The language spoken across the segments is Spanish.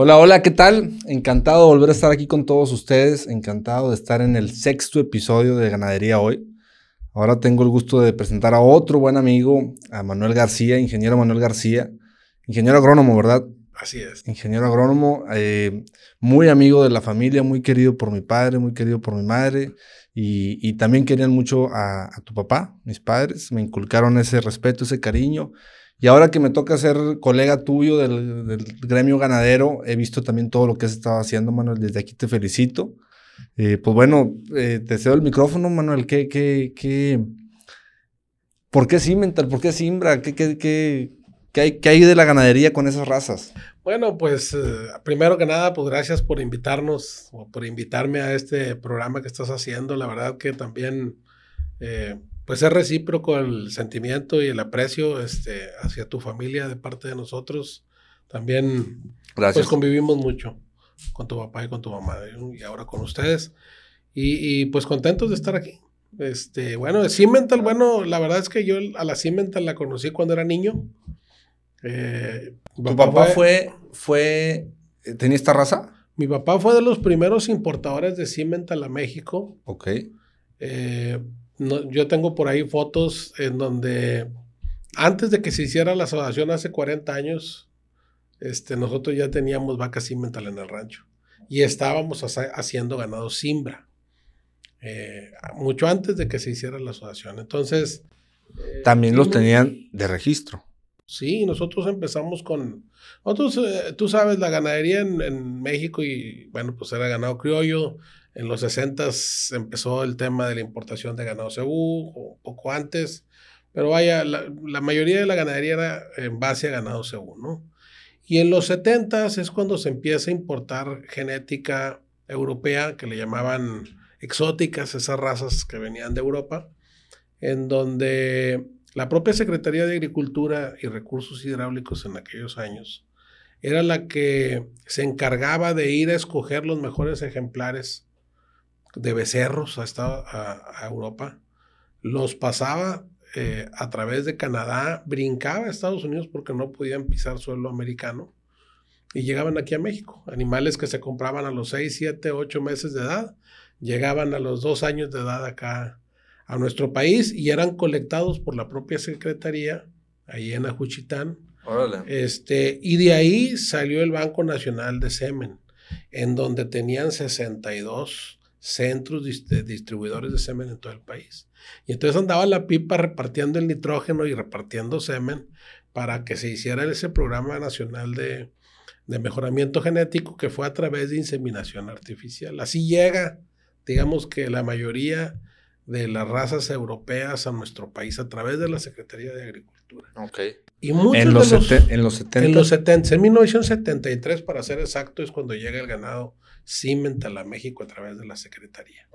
Hola, hola, ¿qué tal? Encantado de volver a estar aquí con todos ustedes, encantado de estar en el sexto episodio de Ganadería Hoy. Ahora tengo el gusto de presentar a otro buen amigo, a Manuel García, ingeniero Manuel García, ingeniero agrónomo, ¿verdad? Así es. Ingeniero agrónomo, eh, muy amigo de la familia, muy querido por mi padre, muy querido por mi madre, y, también querían mucho a, a tu papá, mis padres, me inculcaron ese respeto, ese cariño, y ahora que me toca ser colega tuyo del, gremio ganadero, he visto también todo lo que has estado haciendo, Manuel. Desde aquí te felicito. Eh, pues bueno, eh, te cedo el micrófono, Manuel. ¿Qué, qué, qué, ¿Por qué Cimental? ¿Por qué Simbra? ¿Qué, qué, qué, qué, hay, qué hay de la ganadería con esas razas? Bueno, pues eh, primero que nada, pues gracias por invitarnos o por invitarme a este programa que estás haciendo. La verdad que también pues es recíproco el sentimiento y el aprecio este, hacia tu familia de parte de nosotros. También pues convivimos mucho con tu papá y con tu mamá y ahora con ustedes. Y, pues contentos de estar aquí. Este, bueno, Cimental, bueno, la verdad es que yo a la Cimental la conocí cuando era niño. Eh, ¿Tu papá, fue, fue, tenía esta raza? Mi papá fue de los primeros importadores de Cimental a México. Ok. Eh, yo tengo por ahí fotos en donde antes de que se hiciera la asociación hace 40 años, este, nosotros ya teníamos vacas cimental en el rancho y estábamos haciendo ganado simbra. Eh, mucho antes de que se hiciera la asociación. Entonces... Eh, También los tenían de registro. Sí, nosotros empezamos con... Nosotros, eh, tú sabes, la ganadería en, en, México y, bueno, pues era ganado criollo, en los 60 empezó el tema de la importación de ganado cebú, poco antes, pero vaya, la, mayoría de la ganadería era en base a ganado cebú, ¿no? Y en los 70 es cuando se empieza a importar genética europea, que le llamaban exóticas, esas razas que venían de Europa, en donde la propia Secretaría de Agricultura y Recursos Hidráulicos en aquellos años era la que se encargaba de ir a escoger los mejores ejemplares de becerros hasta a, Europa, los pasaba eh, a través de Canadá, brincaba a Estados Unidos porque no podían pisar suelo americano y llegaban aquí a México. Animales que se compraban a los 6, 7, 8 meses de edad, llegaban a los 2 años de edad acá a nuestro país y eran colectados por la propia Secretaría ahí en Ajuchitán. Este, y de ahí salió el Banco Nacional de Semen, en donde tenían 62 centros de distribuidores de semen en todo el país. Y entonces andaba la pipa repartiendo el nitrógeno y repartiendo semen para que se hiciera ese programa nacional de, de mejoramiento genético que fue a través de inseminación artificial. Así llega, digamos que la mayoría de las razas europeas a nuestro país a través de la Secretaría de Agricultura. Ok. Y muchos en los, en los 70. En los 70, en 1973 para ser exacto es cuando llega el ganado Cimental a México a través de la Secretaría.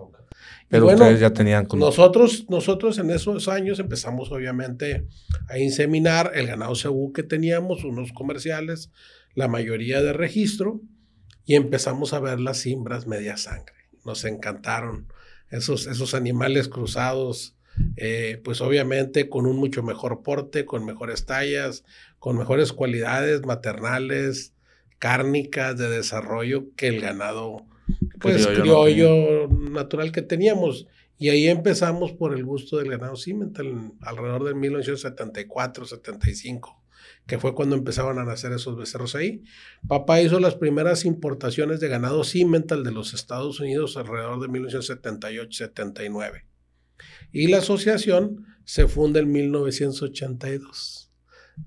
Pero ustedes ya tenían... Nosotros, nosotros en esos años empezamos obviamente a inseminar el ganado cebú que teníamos, unos comerciales, la mayoría de registro, y empezamos a ver las cimbras media sangre. Nos encantaron esos, esos animales cruzados, eh, pues obviamente con un mucho mejor porte, con mejores tallas, con mejores cualidades maternales, cárnicas de desarrollo que el ganado pues criollo, natural que teníamos. Y ahí empezamos por el gusto del ganado cimental, alrededor de 1974, 75, que fue cuando empezaban a nacer esos becerros ahí. Papá hizo las primeras importaciones de ganado cimental de los Estados Unidos alrededor de 1978, 79. Y la asociación se funda en 1982,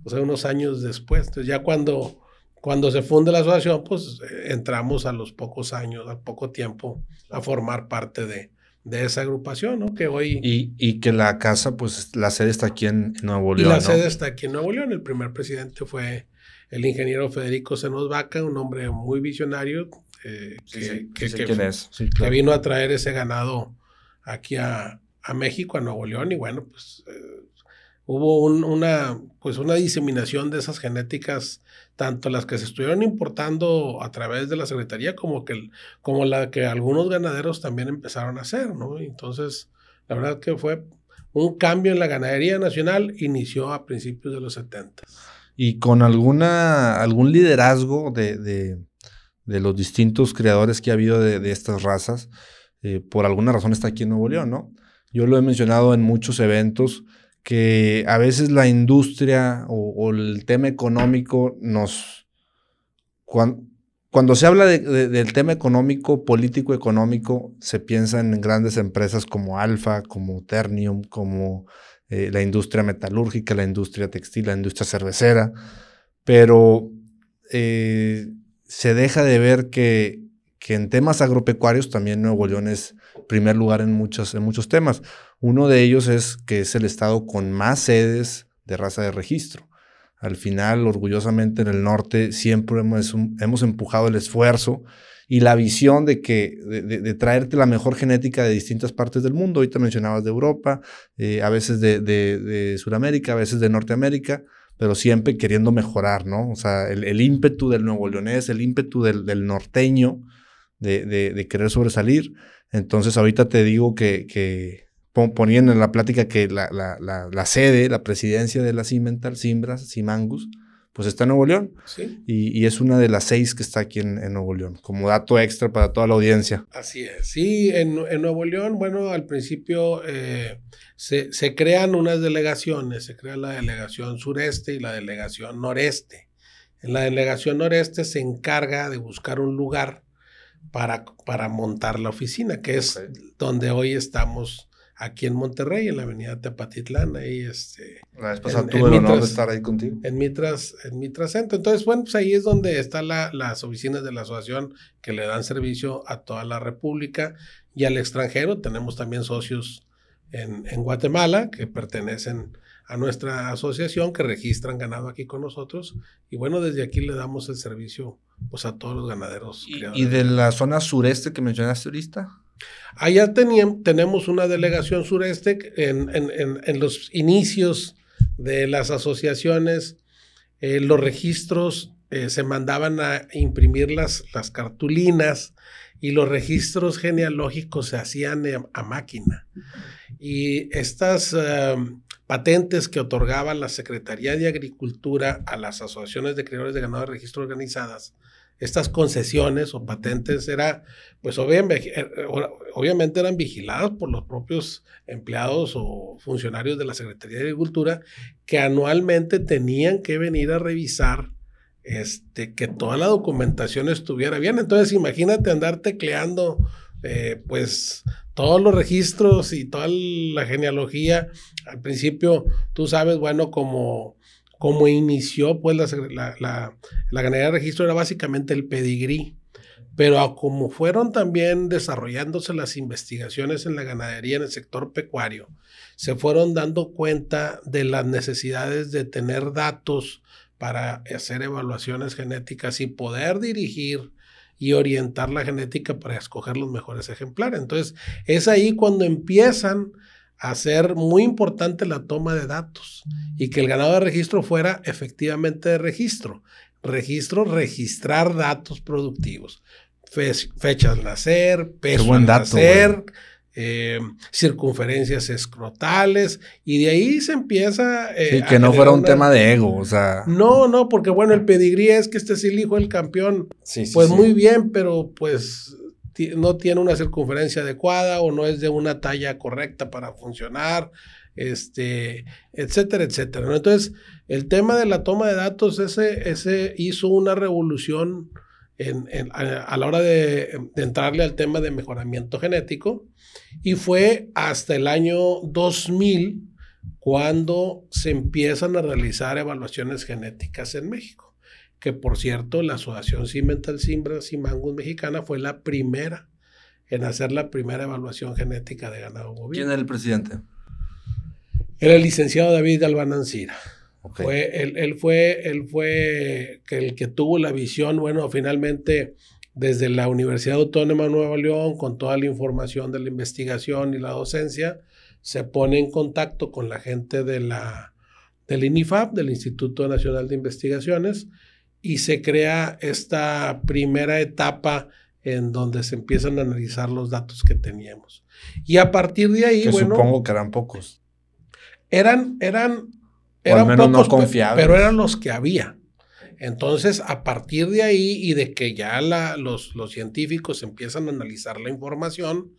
o sea, unos años después. Entonces ya cuando cuando se funde la asociación, pues eh, entramos a los pocos años, al poco tiempo, a formar parte de, de esa agrupación, ¿no? Que hoy... Y, y, que la casa, pues la sede está aquí en Nuevo León. Y la sede está aquí en Nuevo León. El primer presidente fue el ingeniero Federico Senos Vaca, un hombre muy visionario, eh, que, que, vino a traer ese ganado aquí a, a, México, a Nuevo León, y bueno, pues eh, hubo una, pues una diseminación de esas genéticas tanto las que se estuvieron importando a través de la Secretaría como, que, como la que algunos ganaderos también empezaron a hacer, ¿no? Entonces, la verdad que fue un cambio en la ganadería nacional, inició a principios de los 70. Y con alguna, algún liderazgo de, de, de los distintos creadores que ha habido de, estas razas, eh, por alguna razón está aquí en Nuevo León, ¿no? Yo lo he mencionado en muchos eventos que a veces la industria o, el tema económico nos... Cuando, se habla del tema económico, político económico, se piensa en grandes empresas como Alfa, como Ternium, como eh, la industria metalúrgica, la industria textil, la industria cervecera, pero eh, se deja de ver que, que, en temas agropecuarios también Nuevo León es primer lugar en, muchos, en muchos temas. Uno de ellos es que es el estado con más sedes de raza de registro. Al final, orgullosamente en el norte, siempre hemos, hemos empujado el esfuerzo y la visión de que de, traerte la mejor genética de distintas partes del mundo. Ahorita mencionabas de Europa, eh, a veces de, de, Sudamérica, a veces de Norteamérica, pero siempre queriendo mejorar, ¿no? O sea, el, ímpetu del nuevo leonés, el ímpetu del, norteño de, querer sobresalir. Entonces, ahorita te digo que poniendo en la plática que la, la, la, la sede, la presidencia de la Cimental, Simbras, Simangus, pues está en Nuevo León. Sí. Y, es una de las seis que está aquí en, Nuevo León, como dato extra para toda la audiencia. Así es. Sí, en, Nuevo León, bueno, al principio eh, se, crean unas delegaciones, se crea la delegación sureste y la delegación noreste. En la delegación noreste se encarga de buscar un lugar para, para montar la oficina, que es donde hoy estamos aquí en Monterrey, en la avenida Tepatitlán, ahí este... La vez pasada tuve el honor de estar ahí contigo. En Mitras, en Mitras Centro. Entonces, bueno, pues ahí es donde están las oficinas de la asociación que le dan servicio a toda la República y al extranjero. Tenemos también socios en, en Guatemala que pertenecen a nuestra asociación, que registran ganado aquí con nosotros. Y bueno, desde aquí le damos el servicio pues a todos los ganaderos. ¿Y, ¿y de la zona sureste que mencionaste ahorita? Allá tenemos una delegación sureste en, los inicios de las asociaciones. Eh, los registros eh, se mandaban a imprimir las, cartulinas y los registros genealógicos se hacían a, máquina. Y estas em, patentes que otorgaba la Secretaría de Agricultura a las asociaciones de criadores de ganado de registro organizadas estas concesiones o patentes era, pues obviamente, eh, obviamente eran vigiladas por los propios empleados o funcionarios de la Secretaría de Agricultura que anualmente tenían que venir a revisar este, que toda la documentación estuviera bien. Entonces imagínate andar tecleando eh, pues todos los registros y toda la genealogía. Al principio, tú sabes, bueno, como como inició pues la, la, ganadería de registro era básicamente el pedigrí, pero como fueron también desarrollándose las investigaciones en la ganadería, en el sector pecuario, se fueron dando cuenta de las necesidades de tener datos para hacer evaluaciones genéticas y poder dirigir y orientar la genética para escoger los mejores ejemplares. Entonces, es ahí cuando empiezan hacer muy importante la toma de datos y que el ganado de registro fuera efectivamente de registro. Registro, registrar datos productivos. fechas nacer, peso nacer, eh, circunferencias escrotales, y de ahí se empieza... Eh, que no fuera un tema de ego, o sea... No, no, porque bueno, el pedigrí es que este es el hijo del campeón. pues muy bien, pero pues no tiene una circunferencia adecuada o no es de una talla correcta para funcionar, este, etcétera, etcétera. Entonces, el tema de la toma de datos, ese, ese hizo una revolución a, la hora de, entrarle al tema de mejoramiento genético y fue hasta el año 2000 cuando se empiezan a realizar evaluaciones genéticas en México que por cierto la Asociación Cimental Simbras y Mangus Mexicana fue la primera en hacer la primera evaluación genética de ganado bovino. ¿Quién era el presidente? Era el licenciado David Galván Ancira. Fue, él, él, fue, él fue el que tuvo la visión, bueno, finalmente desde la Universidad Autónoma de Nuevo León, con toda la información de la investigación y la docencia, se pone en contacto con la gente de la, del INIFAP, del Instituto Nacional de Investigaciones, y se crea esta primera etapa en donde se empiezan a analizar los datos que teníamos. Y a partir de ahí, que supongo que eran pocos. Eran, eran, eran pocos, no pero eran los que había. Entonces, a partir de ahí y de que ya los, los, científicos empiezan a analizar la información,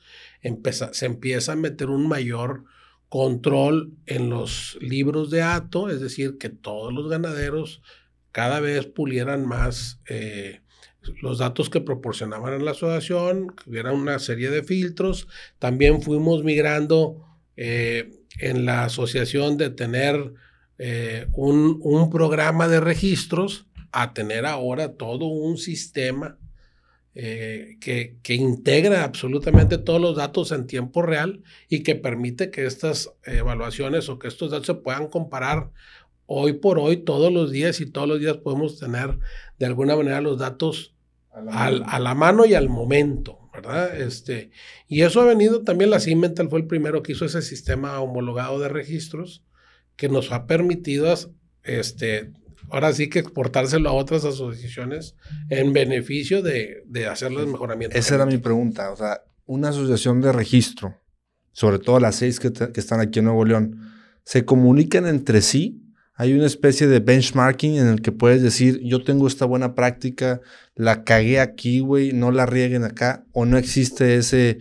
se empieza a meter un mayor control en los libros de hato, es decir, que todos los ganaderos cada vez pulieran más eh, los datos que proporcionaban en la asociación, que hubiera una serie de filtros. También fuimos migrando eh, en la asociación de tener eh, un, un, programa de registros a tener ahora todo un sistema que, que, integra absolutamente todos los datos en tiempo real y que permite que estas evaluaciones o que estos datos se puedan comparar hoy por hoy, todos los días y todos los días podemos tener de alguna manera los datos a la, a la mano y al momento. ¿verdad? Este, y eso ha venido también, la Cimental fue el primero que hizo ese sistema homologado de registros que nos ha permitido, este, ahora sí que exportárselo a otras asociaciones en beneficio de, de hacerles mejoramientos. Esa era mi pregunta, o sea, una asociación de registro, sobre todo las seis que, que están aquí en Nuevo León, ¿se comunican entre sí hay una especie de benchmarking en el que puedes decir, yo tengo esta buena práctica, la cagué aquí, güey, no la rieguen acá, o no existe ese,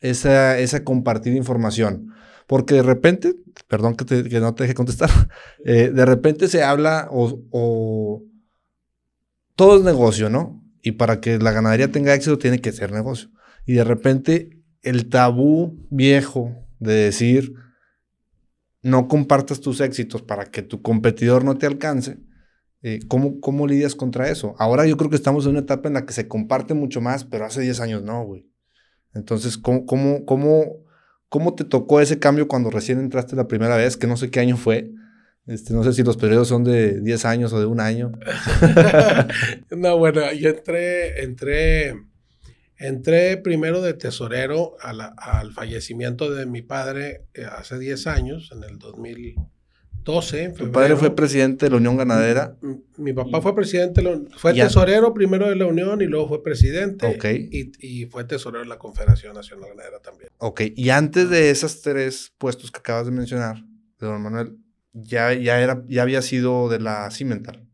esa, esa compartir información. Porque de repente, perdón que, no te deje contestar, eh, de repente se habla o, o, todo es negocio, ¿no? Y para que la ganadería tenga éxito tiene que ser negocio. Y de repente el tabú viejo de decir, no compartas tus éxitos para que tu competidor no te alcance, eh, ¿cómo, ¿cómo, lidias contra eso? Ahora yo creo que estamos en una etapa en la que se comparte mucho más, pero hace 10 años no, güey. Entonces, ¿cómo, cómo, cómo, cómo te tocó ese cambio cuando recién entraste la primera vez? Que no sé qué año fue. Este, no sé si los periodos son de 10 años o de un año. no, bueno, yo entré, entré Entré primero de tesorero al fallecimiento de mi padre eh, hace 10 años, en el 2012. ¿Tu padre fue presidente de la Unión Ganadera? Mi, papá fue presidente, fue tesorero primero de la Unión y luego fue presidente. Ok. Y, fue tesorero de la Confederación Nacional Ganadera también. Ok, y antes de esos tres puestos que acabas de mencionar, de don Manuel, ya, ya, era, ya había sido de la Cimental.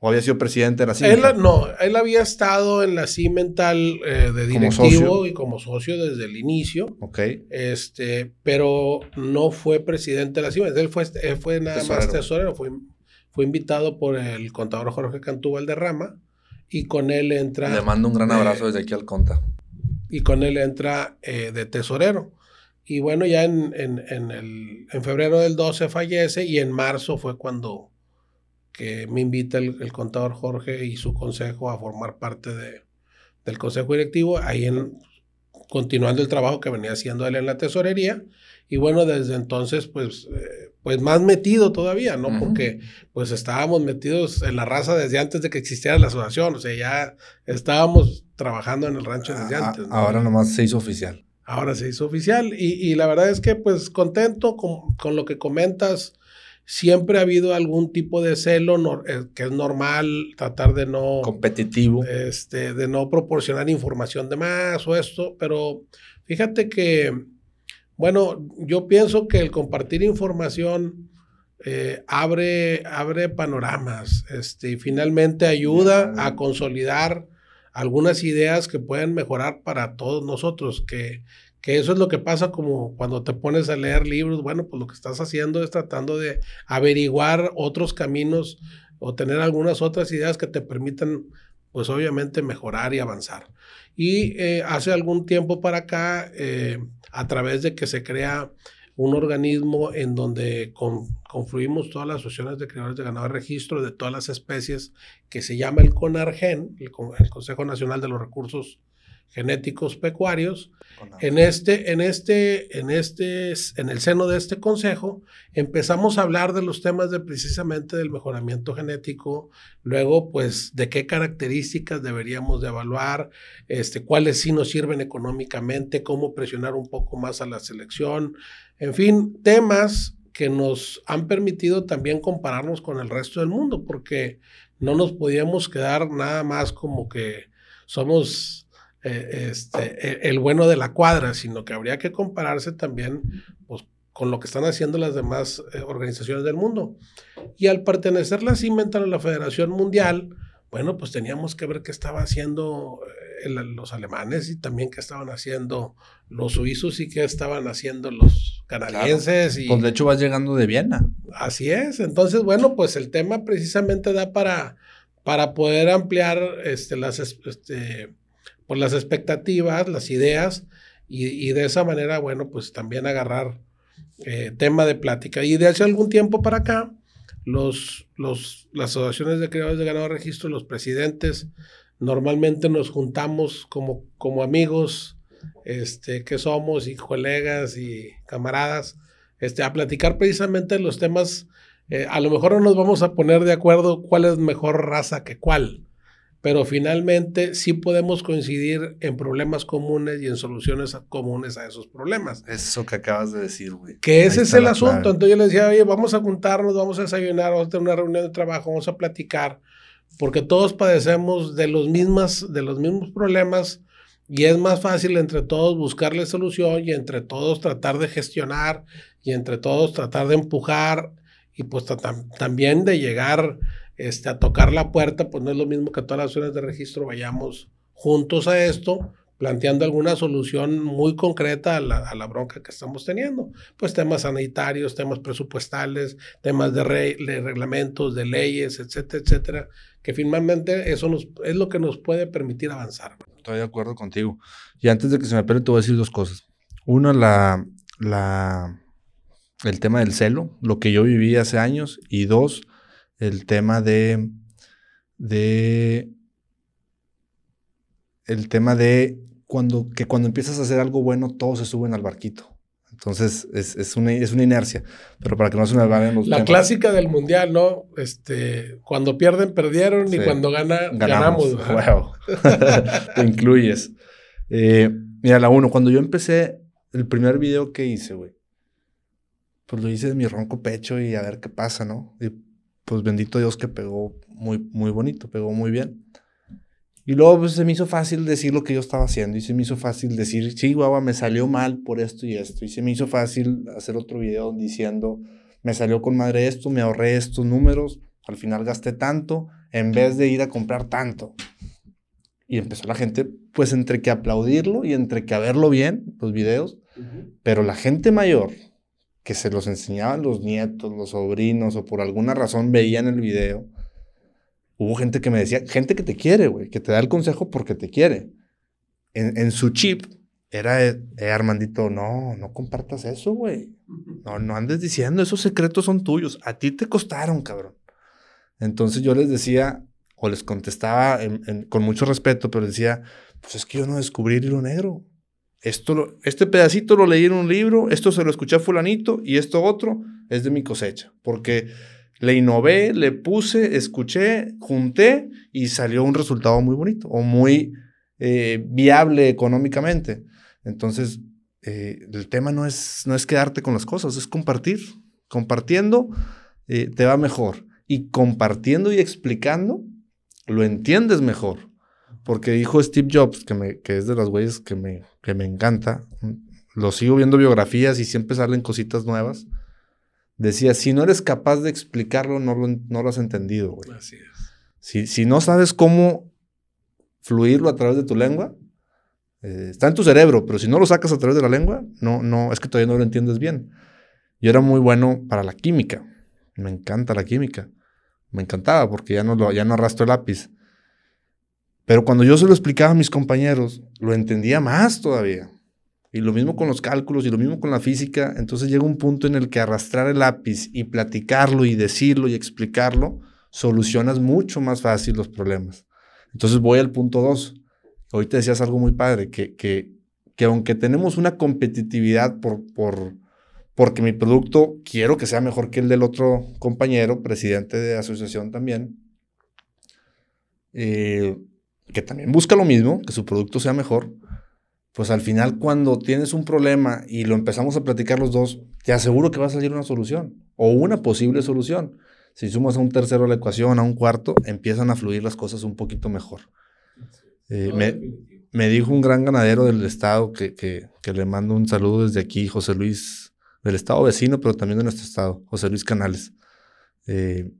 ¿O había sido presidente de la Cimental? no, él había estado en la Cimental eh, de directivo y como socio desde el inicio. Ok. Este, pero no fue presidente de la Cimental. Él fue, fue nada más tesorero. Fue, fue invitado por el contador Jorge Cantú Valderrama y con él entra... Le mando un gran abrazo desde aquí al conta. Y con él entra eh, de tesorero. Y bueno, ya en, en, en, el, en febrero del 12 fallece y en marzo fue cuando que me invita el, contador Jorge y su consejo a formar parte de, del consejo directivo, ahí en, continuando el trabajo que venía haciendo él en la tesorería. Y bueno, desde entonces, pues, eh, pues más metido todavía, ¿no? Porque pues estábamos metidos en la raza desde antes de que existiera la asociación, o sea, ya estábamos trabajando en el rancho desde antes. Ahora nomás se hizo oficial. Ahora se hizo oficial y, y la verdad es que pues contento con, con lo que comentas siempre ha habido algún tipo de celo eh, que es normal tratar de no competitivo. este de no proporcionar información de más o esto pero fíjate que bueno yo pienso que el compartir información eh, abre abre panoramas este y finalmente ayuda a consolidar algunas ideas que pueden mejorar para todos nosotros que que eso es lo que pasa como cuando te pones a leer libros, bueno, pues lo que estás haciendo es tratando de averiguar otros caminos o tener algunas otras ideas que te permitan, pues obviamente, mejorar y avanzar. Y eh, hace algún tiempo para acá, eh, a través de que se crea un organismo en donde confluimos todas las asociaciones de criadores de ganado de registro de todas las especies, que se llama el CONARGEN, el Consejo Nacional de los Recursos genéticos pecuarios. En este, en este, en este, en el seno de este consejo, empezamos a hablar de los temas de precisamente del mejoramiento genético, luego, pues, de qué características deberíamos de evaluar, este, cuáles sí nos sirven económicamente, cómo presionar un poco más a la selección, en fin, temas que nos han permitido también compararnos con el resto del mundo, porque no nos podíamos quedar nada más como que somos eh, este, e, el bueno de la cuadra, sino que habría que compararse también pues, con lo que están haciendo las demás eh, organizaciones del mundo. Y al pertenecer la Cimental a la Federación Mundial, bueno, pues teníamos que ver qué estaban haciendo eh, los alemanes y también qué estaban haciendo los suizos y qué estaban haciendo los canadienses. Y, pues de hecho vas llegando de Viena. Así es. Entonces, bueno, pues el tema precisamente da para, para poder ampliar este, las, este, pues las expectativas, las ideas y, y de esa manera, bueno, pues también agarrar eh, tema de plática. Y de hace algún tiempo para acá, los, los, las asociaciones de creadores de ganado registro, los presidentes, normalmente nos juntamos como, como amigos este, que somos y colegas y camaradas este, a platicar precisamente los temas. Eh, a lo mejor no nos vamos a poner de acuerdo cuál es mejor raza que cuál, pero finalmente sí podemos coincidir en problemas comunes y en soluciones comunes a esos problemas. Eso que acabas de decir, güey. Que ese es el asunto. Entonces yo le decía, oye, vamos a juntarnos, vamos a desayunar, vamos a tener una reunión de trabajo, vamos a platicar, porque todos padecemos de los, mismas, de los mismos problemas y es más fácil entre todos buscarle solución y entre todos tratar de gestionar y entre todos tratar de empujar y pues también de llegar este, a tocar la puerta, pues no es lo mismo que todas las acciones de registro vayamos juntos a esto, planteando alguna solución muy concreta a la, a la bronca que estamos teniendo. Pues temas sanitarios, temas presupuestales, temas de, reglamentos, de leyes, etcétera, etcétera, que finalmente eso nos, es lo que nos puede permitir avanzar. Estoy de acuerdo contigo. Y antes de que se me pere, te voy a decir dos cosas. Una, la, la, el tema del celo, lo que yo viví hace años, y dos, el tema de, de el tema de cuando, que cuando empiezas a hacer algo bueno, todos se suben al barquito. Entonces, es, es, una, es una inercia. Pero para que no se me vayan los La clásica del mundial, ¿no? Este, cuando pierden, perdieron y cuando gana, ganamos. Wow. Te incluyes. Eh, mira, la uno, cuando yo empecé el primer video que hice, güey, pues lo hice de mi ronco pecho y a ver qué pasa, ¿no? Y pues bendito Dios que pegó muy, muy bonito, pegó muy bien. Y luego pues, se me hizo fácil decir lo que yo estaba haciendo y se me hizo fácil decir, sí, guau, me salió mal por esto y esto. Y se me hizo fácil hacer otro video diciendo, me salió con madre esto, me ahorré estos números, al final gasté tanto en vez de ir a comprar tanto. Y empezó la gente, pues entre que aplaudirlo y entre que a verlo bien, los videos, pero la gente mayor, que se los enseñaban los nietos, los sobrinos, o por alguna razón veían el video, hubo gente que me decía, gente que te quiere, güey, que te da el consejo porque te quiere. En, su chip era, eh, Armandito, no, no compartas eso, güey. No, no andes diciendo, esos secretos son tuyos. A ti te costaron, cabrón. Entonces yo les decía, o les contestaba con mucho respeto, pero decía, pues es que yo no descubrí el hilo negro. Esto este pedacito lo leí en un libro, esto se lo escuché a fulanito y esto otro es de mi cosecha, porque le innové, le puse, escuché, junté y salió un resultado muy bonito o muy eh, viable económicamente. Entonces, eh, el tema no es, no es quedarte con las cosas, es compartir. Compartiendo eh, te va mejor y compartiendo y explicando lo entiendes mejor. Porque dijo Steve Jobs, que, me, que es de las güeyes que me, que me encanta, lo sigo viendo biografías y siempre salen cositas nuevas. Decía, si no eres capaz de explicarlo, no lo, no lo has entendido, güey. Así es. Si, si, no sabes cómo fluirlo a través de tu lengua, eh, está en tu cerebro, pero si no lo sacas a través de la lengua, no, no, es que todavía no lo entiendes bien. Yo era muy bueno para la química. Me encanta la química. Me encantaba porque ya no, lo, ya no arrastro el lápiz. Pero cuando yo se lo explicaba a mis compañeros, lo entendía más todavía. Y lo mismo con los cálculos y lo mismo con la física. Entonces llega un punto en el que arrastrar el lápiz y platicarlo y decirlo y explicarlo, solucionas mucho más fácil los problemas. Entonces voy al punto dos. Hoy te decías algo muy padre, que, que, que aunque tenemos una competitividad por, por, porque mi producto quiero que sea mejor que el del otro compañero, presidente de asociación también, eh, que también busca lo mismo, que su producto sea mejor, pues al final cuando tienes un problema y lo empezamos a platicar los dos, te aseguro que va a salir una solución o una posible solución. Si sumas a un tercero a la ecuación, a un cuarto, empiezan a fluir las cosas un poquito mejor. Eh, me, dijo un gran ganadero del estado que, que, le mando un saludo desde aquí, José Luis del estado vecino, pero también de nuestro estado, José Luis Canales. Eh,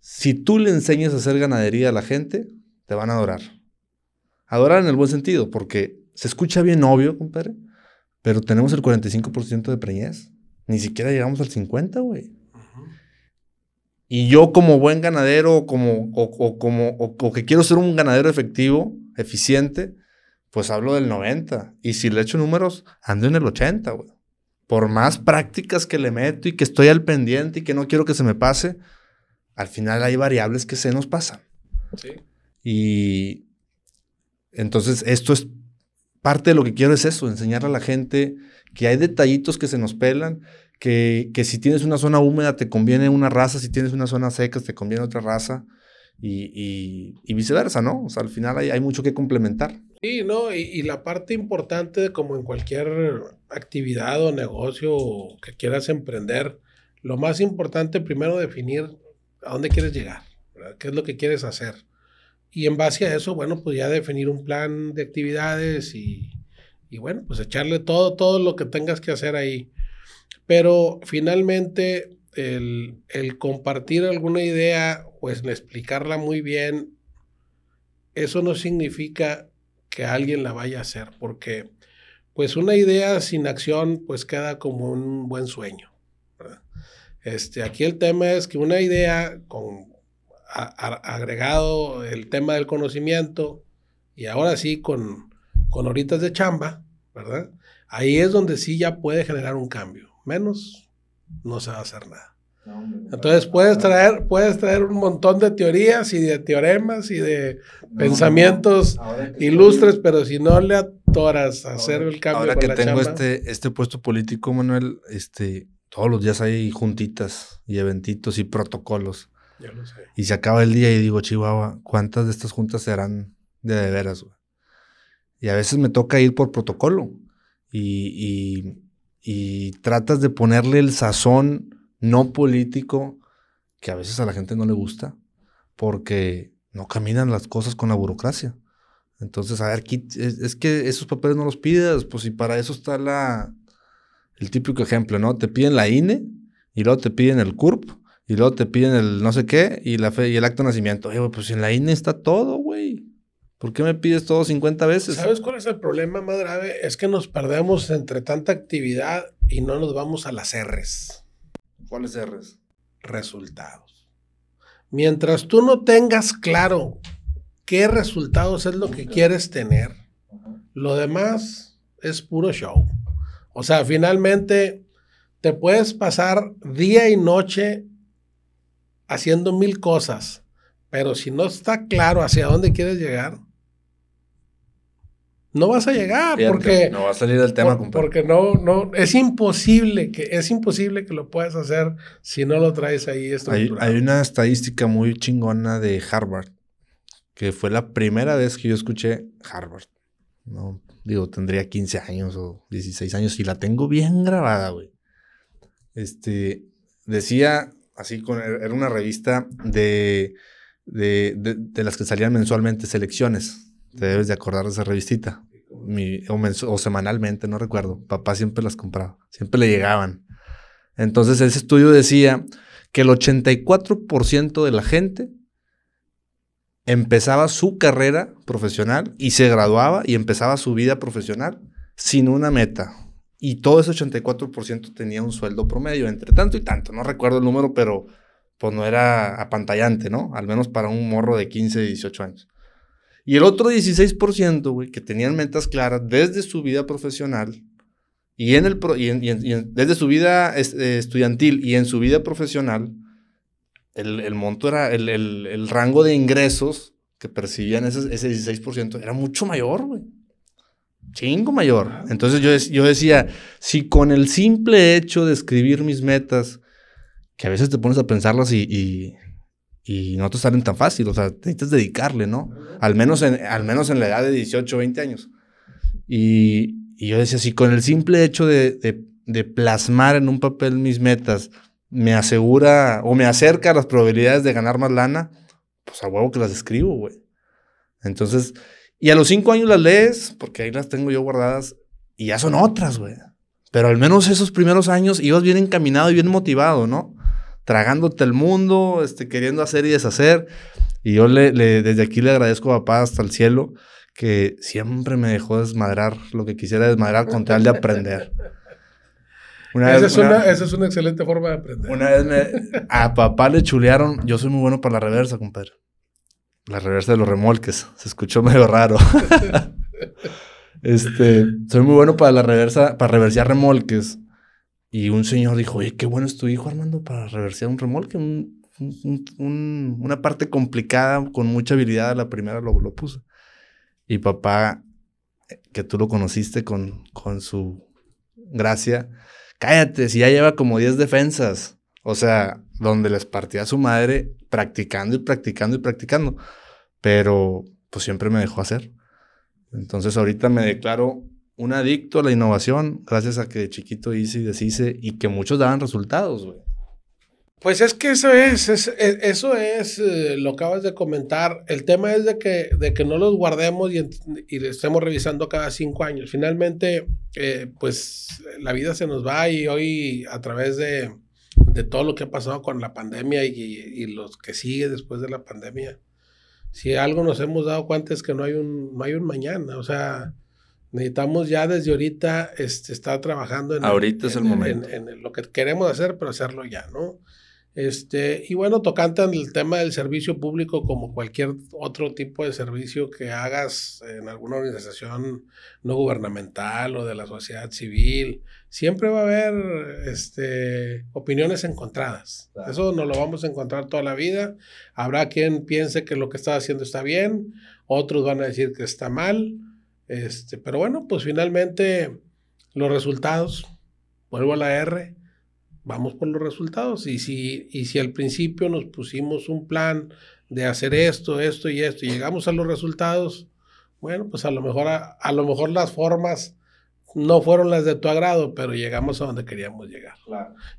si tú le enseñas a hacer ganadería a la gente, te van a adorar. Adorar en el buen sentido, porque se escucha bien obvio, compadre, pero tenemos el 45% de preñez. Ni siquiera llegamos al 50, güey. Y yo como buen ganadero como, o, como, o, que quiero ser un ganadero efectivo, eficiente, pues hablo del 90. Y si le echo números, ando en el 80, güey. Por más prácticas que le meto y que estoy al pendiente y que no quiero que se me pase, al final hay variables que se nos pasan. Sí. Y entonces esto es parte de lo que quiero es eso, enseñarle a la gente que hay detallitos que se nos pelan, que, que, si tienes una zona húmeda te conviene una raza, si tienes una zona seca te conviene otra raza y, y, viceversa, ¿no? O sea, al final hay, mucho que complementar. Sí, ¿no? Y, y, la parte importante, como en cualquier actividad o negocio que quieras emprender, lo más importante primero definir a dónde quieres llegar, qué es lo que quieres hacer. Y en base a eso, bueno, pues ya definir un plan de actividades y, y bueno, pues echarle todo, todo lo que tengas que hacer ahí. Pero finalmente el, el compartir alguna idea, pues explicarla muy bien, eso no significa que alguien la vaya a hacer, porque pues una idea sin acción pues queda como un buen sueño. Este, aquí el tema es que una idea con agregado el tema del conocimiento y ahora sí con, con horitas de chamba, ¿verdad? Ahí es donde sí ya puede generar un cambio. Menos no se va a hacer nada. Entonces puedes traer, puedes traer un montón de teorías y de teoremas y de pensamientos ilustres, pero si no le atoras a hacer el cambio. Ahora que tengo este, este puesto político, Manuel, este, todos los días hay juntitas y eventitos y protocolos. Y se acaba el día y digo, Chihuahua, ¿cuántas de estas juntas serán de veras? Y a veces me toca ir por protocolo y, y, tratas de ponerle el sazón no político que a veces a la gente no le gusta porque no caminan las cosas con la burocracia. Entonces, a ver, es, que esos papeles no los pidas, pues si para eso está la, el típico ejemplo, ¿no? Te piden la INE y luego te piden el CURP y luego te piden el no sé qué y la fe y el acto de nacimiento. Oye, pues en la INE está todo, güey. ¿Por qué me pides todo 50 veces? ¿Sabes cuál es el problema más grave? Es que nos perdemos entre tanta actividad y no nos vamos a las R's. ¿Cuáles R's? Resultados. Mientras tú no tengas claro qué resultados es lo que quieres tener, lo demás es puro show. O sea, finalmente te puedes pasar día y noche haciendo mil cosas, pero si no está claro hacia dónde quieres llegar, no vas a llegar porque no va a salir del tema porque no no es imposible que es imposible que lo puedas hacer si no lo traes ahí estructurado. Hay, hay una estadística muy chingona de Harvard que fue la primera vez que yo escuché Harvard. No digo, tendría 15 años o 16 años y la tengo bien grabada, güey. Este decía así con era una revista de de, de las que salían mensualmente selecciones te debes de acordar de esa revistita. o, semanalmente, no recuerdo. Papá siempre las compraba, siempre le llegaban. Entonces ese estudio decía que el 84% de la gente empezaba su carrera profesional y se graduaba y empezaba su vida profesional sin una meta. Y todo ese 84% tenía un sueldo promedio, entre tanto y tanto. No recuerdo el número, pero pues no era apantallante, ¿no? Al menos para un morro de 15, 18 años. Y el otro 16%, güey, que tenían metas claras desde su vida profesional y, en el y, desde su vida eh, estudiantil y en su vida profesional, el, monto era, el, rango de ingresos que percibían ese, ese 16% era mucho mayor, güey. Chingo mayor. Entonces yo, yo decía, si con el simple hecho de escribir mis metas, que a veces te pones a pensarlas y y no te salen tan fácil, o sea, necesitas dedicarle, ¿no? Al menos en, al menos en la edad de 18 o 20 años. Y, yo decía, si con el simple hecho de, de, plasmar en un papel mis metas me asegura o me acerca a las probabilidades de ganar más lana, pues a huevo que las escribo, güey. Entonces, y a los cinco años las lees, porque ahí las tengo yo guardadas, y ya son otras, güey. Pero al menos esos primeros años ibas bien encaminado y bien motivado, ¿no? Tragándote el mundo, este, queriendo hacer y deshacer. Y yo le, desde aquí le agradezco a papá hasta el cielo que siempre me dejó desmadrar lo que quisiera desmadrar con tal de aprender. esa, es una, esa, es una, excelente forma de aprender. Una vez me, a papá le chulearon, yo soy muy bueno para la reversa, compadre. La reversa de los remolques, se escuchó medio raro. este, soy muy bueno para la reversa, para reversear remolques. Y un señor dijo, oye, qué bueno es tu hijo, Armando, para reversear un remolque. una parte complicada, con mucha habilidad, la primera lo, lo puso. Y papá, que tú lo conociste con, con su gracia, cállate, si ya lleva como 10 defensas. O sea, donde les partía su madre practicando y practicando y practicando. Pero pues siempre me dejó hacer. Entonces ahorita me declaro un adicto a la innovación gracias a que de chiquito hice y deshice y que muchos daban resultados, güey. Pues es que eso es, e, eso es, eh, lo acabas de comentar. El tema es de que, de que no los guardemos y, y estemos revisando cada cinco años. Finalmente, eh, pues la vida se nos va y hoy a través de, de todo lo que ha pasado con la pandemia y, y, los que sigue después de la pandemia, si algo nos hemos dado cuenta es que no hay un, no hay un mañana. O sea, necesitamos ya desde ahorita este, estar trabajando en, ahorita es el momento. en, lo que queremos hacer, pero hacerlo ya, ¿no? Este, y bueno, tocante el tema del servicio público como cualquier otro tipo de servicio que hagas en alguna organización no gubernamental o de la sociedad civil, siempre va a haber este, opiniones encontradas. Eso no lo vamos a encontrar toda la vida. Habrá quien piense que lo que está haciendo está bien, otros van a decir que está mal. Este, pero bueno, pues finalmente los resultados, vuelvo a la R, vamos por los resultados. Y si, y si al principio nos pusimos un plan de hacer esto, esto y esto, y llegamos a los resultados, bueno, pues a lo mejor, a, lo mejor las formas no fueron las de tu agrado, pero llegamos a donde queríamos llegar.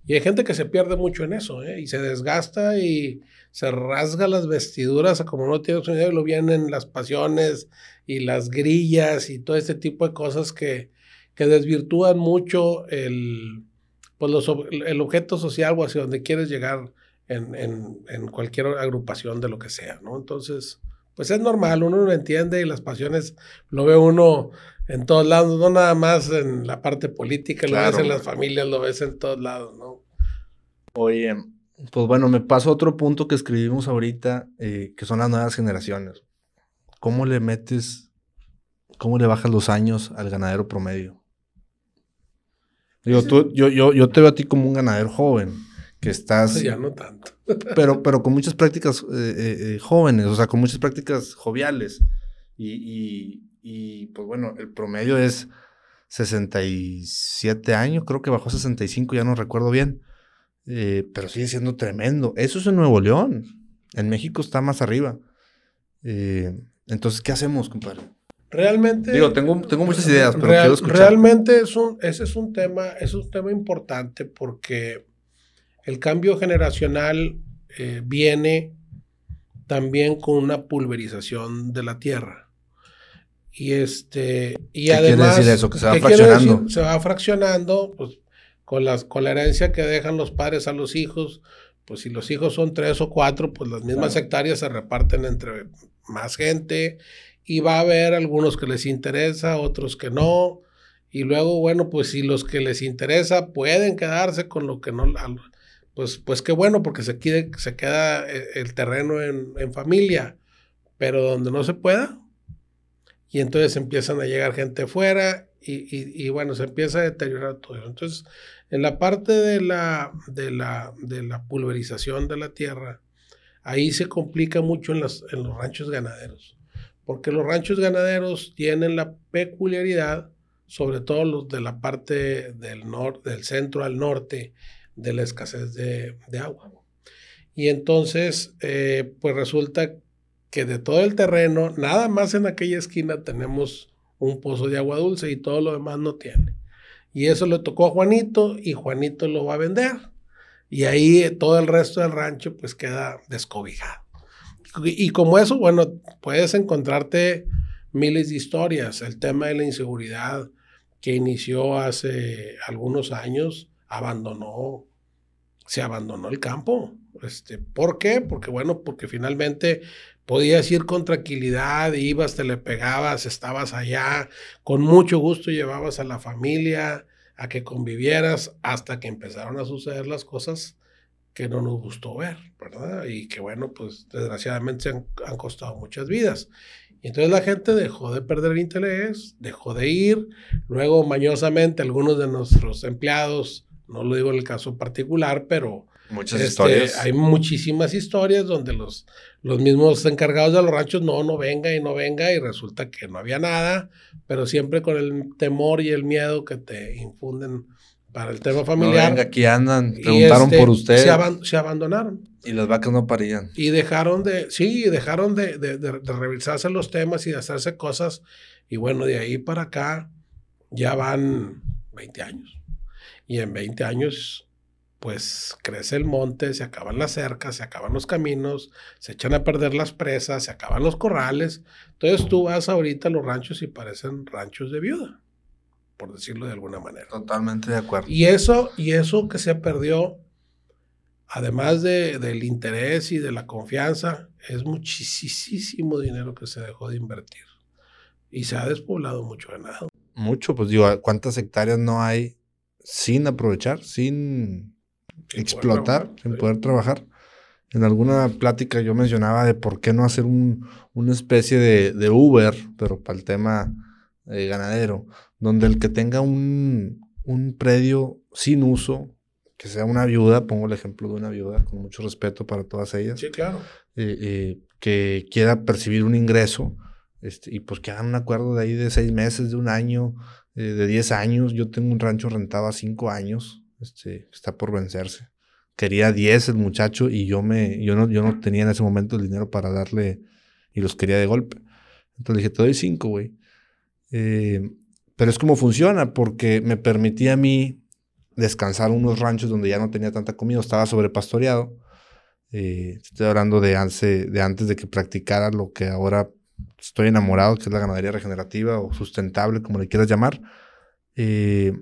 Y hay gente que se pierde mucho en eso, ¿eh? y se desgasta y se rasga las vestiduras, como no tienes idea, lo vienen las pasiones y las grillas y todo este tipo de cosas que, que desvirtúan mucho el, pues el objeto social o hacia donde quieres llegar en, cualquier agrupación de lo que sea, ¿no? Entonces, pues es normal, uno lo entiende y las pasiones lo ve uno en todos lados, no nada más en la parte política, lo ves en las familias, lo ves en todos lados, ¿no? Oye, pues bueno, me pasó otro punto que escribimos ahorita, eh, que son las nuevas generaciones. ¿Cómo le metes, cómo le bajas los años al ganadero promedio? Digo, tú, yo, yo, yo te veo a ti como un ganadero joven, que estás... Ya no tanto. pero, pero con muchas prácticas eh, eh, eh, jóvenes, o sea, con muchas prácticas joviales. Y, y, pues bueno, el promedio es 67 años, creo que bajó 65, ya no recuerdo bien. pero sigue siendo tremendo. Eso es en Nuevo León. En México está más arriba. entonces, ¿qué hacemos, compadre? Realmente. Digo, tengo, tengo muchas ideas, pero quiero escuchar. Realmente es un, ese es un tema, es un tema importante porque el cambio generacional eh, viene también con una pulverización de la tierra. Y este. Y ¿Qué quiere decir eso? Que se va fraccionando. Se va fraccionando, pues, con, las, con la herencia que dejan los padres a los hijos. Pues si los hijos son tres o cuatro, pues las mismas hectáreas se reparten entre más gente y va a haber algunos que les interesa, otros que no. Y luego, bueno, pues si los que les interesa pueden quedarse con lo que no, pues, pues qué bueno, porque se, se queda eh, el terreno en, familia, pero donde no se pueda, y entonces empiezan a llegar gente fuera y, y, bueno, se empieza a deteriorar todo. Entonces, en la parte de la, de la, de la pulverización de la tierra, ahí se complica mucho en, las, en los ranchos ganaderos porque los ranchos ganaderos tienen la peculiaridad, sobre todo los de la parte del, norte, del centro al norte, de la escasez de, agua. Y entonces, eh, pues resulta que de todo el terreno, nada más en aquella esquina tenemos un pozo de agua dulce y todo lo demás no tiene. Y eso le tocó a Juanito y Juanito lo va a vender. Y ahí todo el resto del rancho pues queda descobijado. Y como eso, bueno, puedes encontrarte miles de historias. El tema de la inseguridad, que inició hace algunos años, abandonó, se abandonó el campo. Este, ¿Por qué? Porque bueno, porque finalmente podías ir con tranquilidad, ibas, te le pegabas, estabas allá, con mucho gusto llevabas a la familia a que convivieras hasta que empezaron a suceder las cosas que no nos gustó ver, ¿verdad? Y que bueno, pues desgraciadamente han, han costado muchas vidas. Y entonces la gente dejó de perder el interés, dejó de ir, luego mañosamente algunos de nuestros empleados, no lo digo en el caso particular, pero Muchas este, historias. Hay muchísimas historias donde los, los mismos encargados de los ranchos no, no venga y no venga y resulta que no había nada, pero siempre con el temor y el miedo que te infunden para el tema No, familiar. venga, aquí andan. Preguntaron este, por usted. Se, aban- se abandonaron Y las vacas no parían. y dejaron de, sí, dejaron de, de, de- de revisarse los temas y de hacerse cosas. Y bueno, de ahí para acá ya van 20 años. Y en 20 años, pues crece el monte, se acaban las cercas, se acaban los caminos, se echan a perder las presas, se acaban los corrales. Entonces tú vas ahorita a los ranchos y parecen ranchos de viuda, por decirlo de alguna manera. Totalmente de acuerdo. Y eso, y eso que se perdió, además de, del interés y de la confianza, es muchísimo dinero que se dejó de invertir. Y se ha despoblado mucho ganado. Mucho, pues digo, ¿cuántas hectáreas no hay sin aprovechar, sin Sin explotar, poder trabajar, sin sí. poder trabajar? En alguna plática yo mencionaba de por qué no hacer un, una especie de, de Uber, pero para el tema eh, ganadero, donde el que tenga un, un predio sin uso, que sea una viuda, pongo el ejemplo de una viuda, con mucho respeto para todas ellas, Sí, claro. eh, eh, que quiera percibir un ingreso, este, y pues que hagan un acuerdo de ahí de seis meses, de un año, eh, de diez años. Yo tengo un rancho rentado a cinco años, este, está por vencerse. Quería diez el muchacho y yo me, yo no, yo no tenía en ese momento el dinero para darle y los quería de golpe. Entonces le dije, te doy cinco, güey. Eh, pero es como funciona, porque me permitía a mí descansar unos ranchos donde ya no tenía tanta comida, estaba sobrepastoreado. Eh, estoy hablando de, antes, de antes de que practicara lo que ahora estoy enamorado, que es la ganadería regenerativa o sustentable, como le quieras llamar. Eh,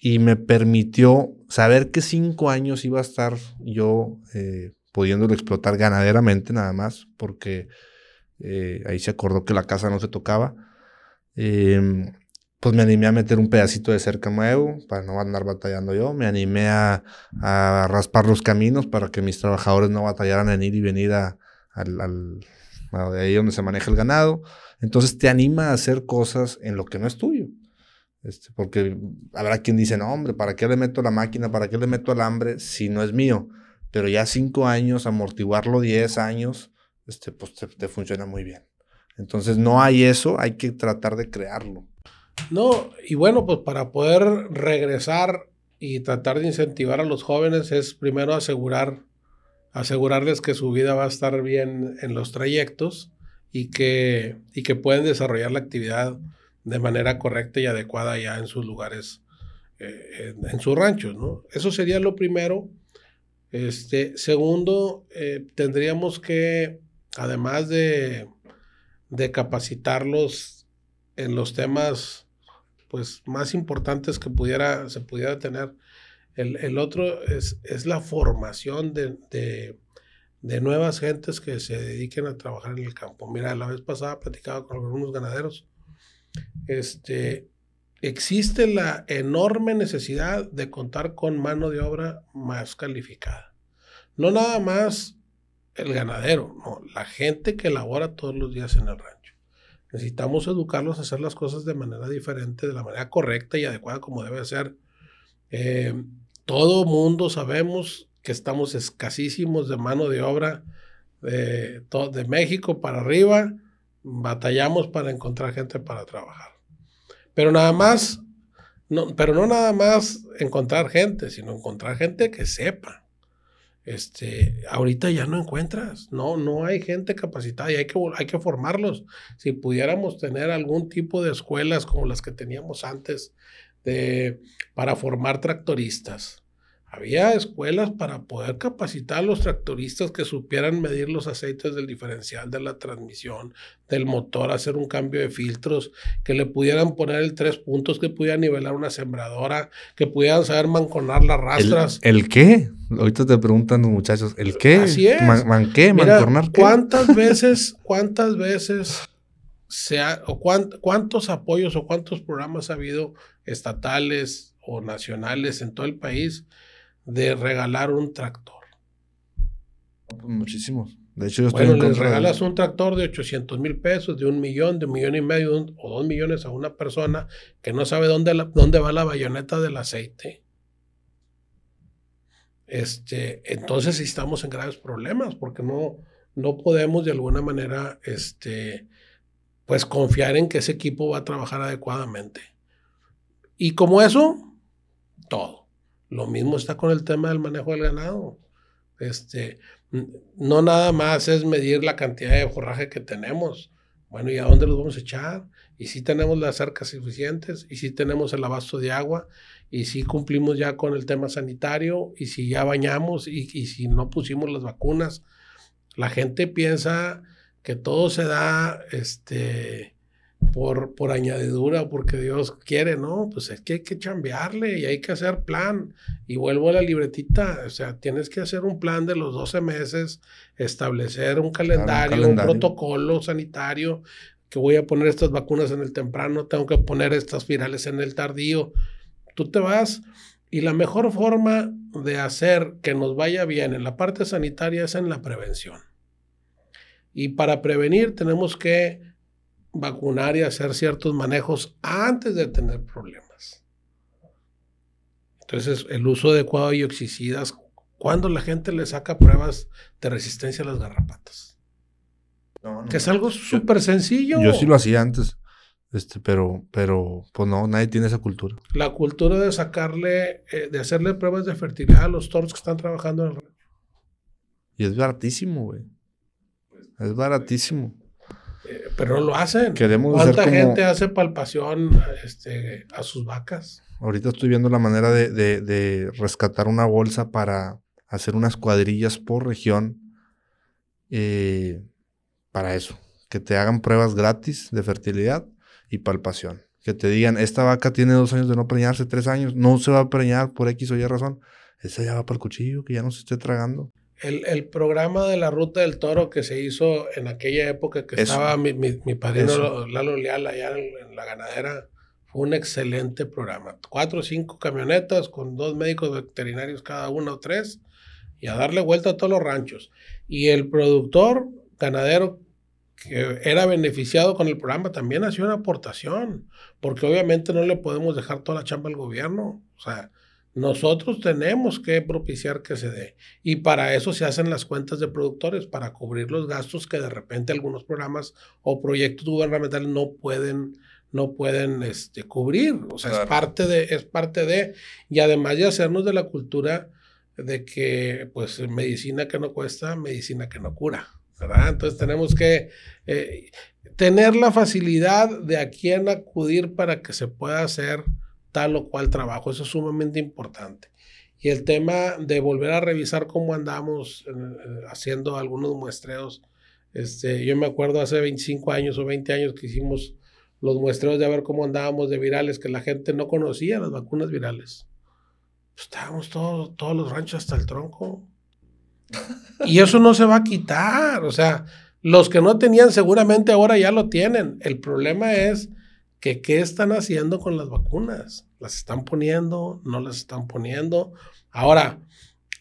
y me permitió saber que cinco años iba a estar yo eh, pudiéndolo explotar ganaderamente nada más, porque eh, ahí se acordó que la casa no se tocaba. Pues me animé a meter un pedacito de cerca nuevo para no andar batallando yo. Me animé a, a raspar los caminos para que mis trabajadores no batallaran en ir y venir a, al, al- de ahí donde se maneja el ganado. Entonces te anima a hacer cosas en lo que no es tuyo. Este, porque habrá quien dice, no, hombre, ¿para qué le meto la máquina? ¿Para qué le meto alambre si no es mío? Pero ya cinco años, amortiguarlo diez años, este, pues te funciona muy bien. Entonces no hay eso, hay que tratar de crearlo. No, y bueno, pues para poder regresar y tratar de incentivar a los jóvenes es primero asegurar, asegurarles que su vida va a estar bien en los trayectos y que, y que pueden desarrollar la actividad de manera correcta y adecuada ya en sus lugares, eh, en, sus ranchos, ¿no? Eso sería lo primero. Este, segundo, eh, tendríamos que, además de, de capacitarlos en los temas pues más importantes que pudiera, se pudiera tener. El, el otro es, es la formación de, de, nuevas gentes que se dediquen a trabajar en el campo. Mira, la vez pasada platicaba con algunos ganaderos. Este, existe la enorme necesidad de contar con mano de obra más calificada. No nada más el ganadero, no, la gente que labora todos los días en el rancho. Necesitamos educarlos a hacer las cosas de manera diferente, de la manera correcta y adecuada como debe ser. Eh, todo mundo sabemos que estamos escasísimos de mano de obra de, de México para arriba. Batallamos para encontrar gente para trabajar. Pero nada más, pero no nada más encontrar gente, sino encontrar gente que sepa. Este, ahorita ya no encuentras, no, no hay gente capacitada y hay que, hay que formarlos. Si pudiéramos tener algún tipo de escuelas como las que teníamos antes de, para formar tractoristas, había escuelas para poder capacitar a los tractoristas que supieran medir los aceites del diferencial de la transmisión, del motor, hacer un cambio de filtros, que le pudieran poner el tres puntos, que pudieran nivelar una sembradora, que pudieran saber manconar las rastras. ¿El, qué? Ahorita te preguntan los muchachos, ¿el qué? Así es. Man, qué? ¿Mancornar qué? ¿Cuántas veces, cuántas veces se ha, o cuántos apoyos o cuántos programas ha habido estatales o nacionales en todo el país? De regalar un tractor. Pues muchísimos. De hecho, yo estoy bueno, les regalas un tractor de 800 mil pesos, de un millón, de un millón y medio o dos millones a una persona que no sabe dónde, dónde va la bayoneta del aceite. Este, entonces estamos en graves problemas porque no, no podemos de alguna manera este, pues confiar en que ese equipo va a trabajar adecuadamente. Y como eso, todo. Lo mismo está con el tema del manejo del ganado. Este, no nada más es medir la cantidad de forraje que tenemos. Bueno, ¿y a dónde los vamos a echar? Y si tenemos las cercas suficientes, y si tenemos el abasto de agua, y si cumplimos ya con el tema sanitario, y si ya bañamos, y, y si no pusimos las vacunas. La gente piensa que todo se da, este, por, por añadidura, porque Dios quiere, ¿no? Pues es que hay que chambearle y hay que hacer plan. Y vuelvo a la libretita, o sea, tienes que hacer un plan de los 12 meses, establecer un calendario, un, protocolo sanitario, que voy a poner estas vacunas en el temprano, tengo que poner estas virales en el tardío. Tú te vas y la mejor forma de hacer que nos vaya bien en la parte sanitaria es en la prevención. Y para prevenir tenemos que vacunar y hacer ciertos manejos antes de tener problemas. Entonces, el uso adecuado de oxicidas, cuando la gente le saca pruebas de resistencia a las garrapatas. que es algo súper sencillo. Yo sí lo hacía antes, este, pero, pero, pues no, nadie tiene esa cultura. La cultura de sacarle, eh, de hacerle pruebas de fertilidad a los toros que están trabajando en el Y es baratísimo, güey. Es baratísimo. Eh, pero no lo hacen. ¿Cuánta gente hace palpación este, a sus vacas? Ahorita estoy viendo la manera de, rescatar una bolsa para hacer unas cuadrillas por región eh, para eso. Que te hagan pruebas gratis de fertilidad y palpación. Que te digan, esta vaca tiene dos años de no preñarse, tres años, no se va a preñar por X o Y razón. Esa ya va para el cuchillo, que ya no se esté tragando. El, programa de la Ruta del Toro que se hizo en aquella época que estaba mi, mi, padrino Lalo Leal allá en, la ganadera, fue un excelente programa. Cuatro o cinco camionetas con dos médicos veterinarios cada uno o tres y a darle vuelta a todos los ranchos. Y el productor ganadero que era beneficiado con el programa también hacía una aportación, porque obviamente no le podemos dejar toda la chamba al gobierno. O sea, nosotros tenemos que propiciar que se dé. Y para eso se hacen las cuentas de productores, para cubrir los gastos que de repente algunos programas o proyectos gubernamentales no pueden, no pueden este, cubrir. O sea, es, parte de, es parte de, y además de hacernos de la cultura de que, pues, medicina que no cuesta, medicina que no cura. ¿verdad? Entonces tenemos que eh, tener la facilidad de a quién acudir para que se pueda hacer tal o cual trabajo. Eso es sumamente importante. Y el tema de volver a revisar cómo andamos eh, haciendo algunos muestreos. Este, yo me acuerdo hace 25 años o 20 años que hicimos los muestreos de ver cómo andábamos de virales, que la gente no conocía las vacunas virales. Pues estábamos todos, todos los ranchos hasta el tronco. Y eso no se va a quitar. O sea, los que no tenían seguramente ahora ya lo tienen. El problema es que qué están haciendo con las vacunas. ¿Las están poniendo? ¿No las están poniendo? Ahora,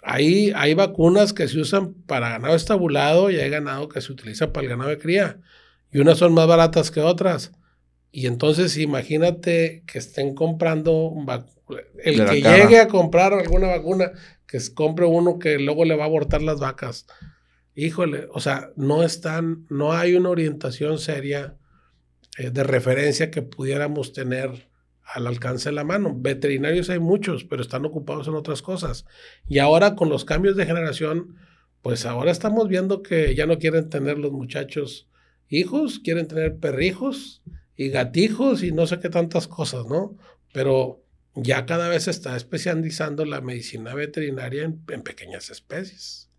hay, hay vacunas que se usan para ganado estabulado y hay ganado que se utiliza para el ganado de cría. Y unas son más baratas que otras. Y entonces imagínate que estén comprando el que llegue a comprar alguna vacuna, que compre uno que luego le va a abortar las vacas. Híjole, o sea, no están, no hay una orientación seria eh, de referencia que pudiéramos tener al alcance de la mano. Veterinarios hay muchos, pero están ocupados en otras cosas. Y ahora con los cambios de generación, pues ahora estamos viendo que ya no quieren tener los muchachos hijos, quieren tener perrijos y gatijos y no sé qué tantas cosas, ¿no? Pero ya cada vez se está especializando la medicina veterinaria en, pequeñas especies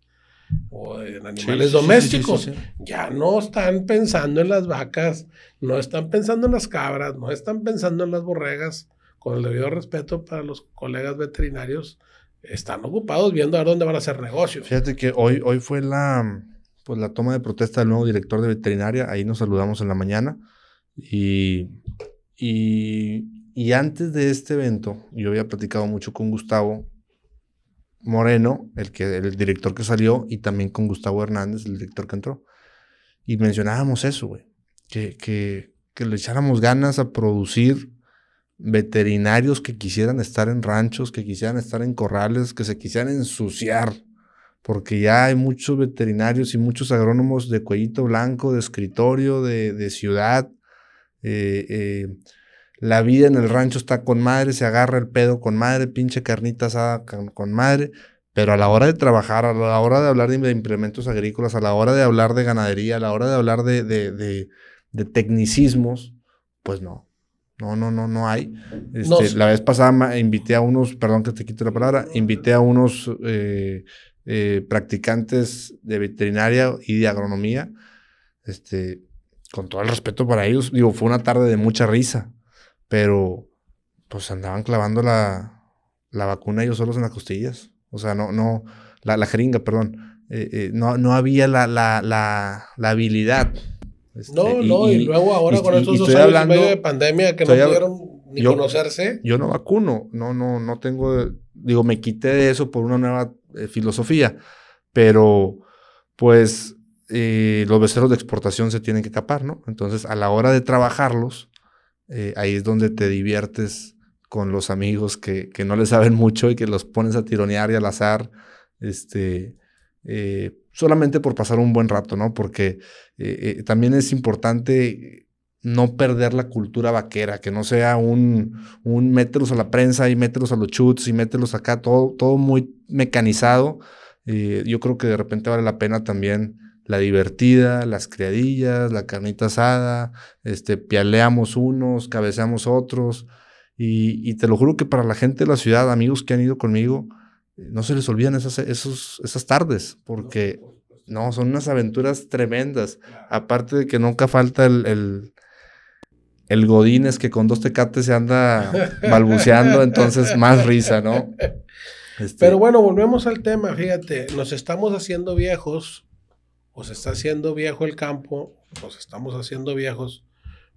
o en animales domésticos. ya no están pensando en las vacas, no están pensando en las cabras, no están pensando en las borregas, con el debido respeto para los colegas veterinarios, están ocupados viendo a dónde van a hacer negocios. Fíjate que hoy, hoy fue la, pues, la toma de protesta del nuevo director de veterinaria, ahí nos saludamos en la mañana y, y, antes de este evento, yo había platicado mucho con Gustavo Moreno, el, que, el director que salió, y también con Gustavo Hernández, el director que entró. Y mencionábamos eso, güey, que, que, le echáramos ganas a producir veterinarios que quisieran estar en ranchos, que quisieran estar en corrales, que se quisieran ensuciar, porque ya hay muchos veterinarios y muchos agrónomos de cuellito blanco, de escritorio, de, ciudad. Eh, eh, la vida en el rancho está con madre, se agarra el pedo con madre, pinche carnita asada con, madre, pero a la hora de trabajar, a la hora de hablar de implementos agrícolas, a la hora de hablar de ganadería, a la hora de hablar de, de tecnicismos, pues no. No, no, no, no hay. Este, la vez pasada invité a unos, perdón que te quito la palabra, invité a unos eh, eh, practicantes de veterinaria y de agronomía, este, con todo el respeto para ellos. Digo, fue una tarde de mucha risa, pero pues andaban clavando la, la vacuna ellos solos en las costillas. O sea, no, no, la, la jeringa, perdón. Eh, no, no había la, la, la, la habilidad este, no, no, y, luego ahora con estos dos años y medio de pandemia que no pudieron ni conocerse. Yo no vacuno, no, no, no tengo, digo, me quité de eso por una nueva eh, filosofía, pero pues eh, los becerros de exportación se tienen que capar, ¿no? Entonces, a la hora de trabajarlos, eh, ahí es donde te diviertes con los amigos que, que, no le saben mucho y que los pones a tironear y al azar, este, solamente por pasar un buen rato, ¿no? Porque eh, eh, también es importante no perder la cultura vaquera, que no sea un, un mételos a la prensa y mételos a los chutes y mételos acá, todo, todo muy mecanizado. Eh, yo creo que de repente vale la pena también la divertida, las criadillas, la carnita asada, este, pialeamos unos, cabeceamos otros. Y, y, te lo juro que para la gente de la ciudad, amigos que han ido conmigo, no se les olvidan esas, esos, esas tardes, porque no, son unas aventuras tremendas. Aparte de que nunca falta el, el, el Godínez que con dos tecates se anda balbuceando, entonces más risa, ¿no? Este Pero bueno, volvemos al tema, fíjate, nos estamos haciendo viejos, o se está haciendo viejo el campo, nos estamos haciendo viejos,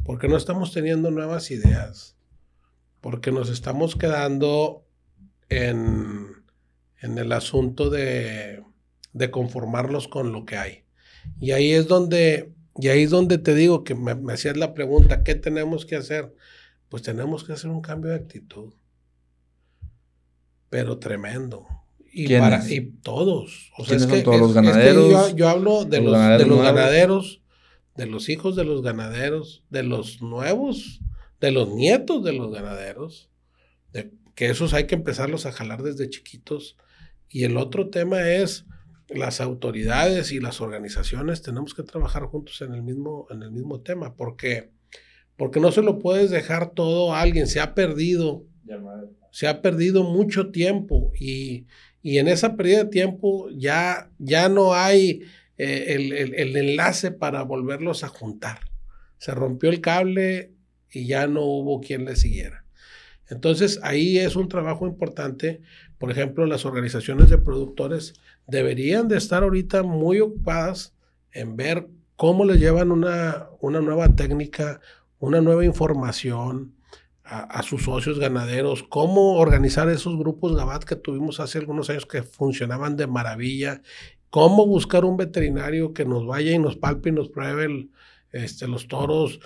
porque no estamos teniendo nuevas ideas, porque nos estamos quedando en, en el asunto de de conformarlos con lo que hay. Y ahí es donde, y ahí es donde te digo que me, me hacías la pregunta, ¿qué tenemos que hacer? Pues tenemos que hacer un cambio de actitud. Pero tremendo. Y, para, y todos. O sea, es que, todos los ganaderos? yo, hablo de los, de los ganaderos, de los hijos de los ganaderos, de los nuevos, de los nietos de los ganaderos, de, que esos hay que empezarlos a jalar desde chiquitos. Y el otro tema es las autoridades y las organizaciones tenemos que trabajar juntos en el mismo, en el mismo tema, porque, porque no se lo puedes dejar todo a alguien, se ha perdido, se ha perdido mucho tiempo y, y, en esa pérdida de tiempo ya, ya no hay eh, el, el, enlace para volverlos a juntar. Se rompió el cable y ya no hubo quien le siguiera. Entonces ahí es un trabajo importante. Por ejemplo, las organizaciones de productores deberían de estar ahorita muy ocupadas en ver cómo les llevan una, una nueva técnica, una nueva información a, sus socios ganaderos, cómo organizar esos grupos GABAT que tuvimos hace algunos años que funcionaban de maravilla, cómo buscar un veterinario que nos vaya y nos palpe y nos pruebe este, los toros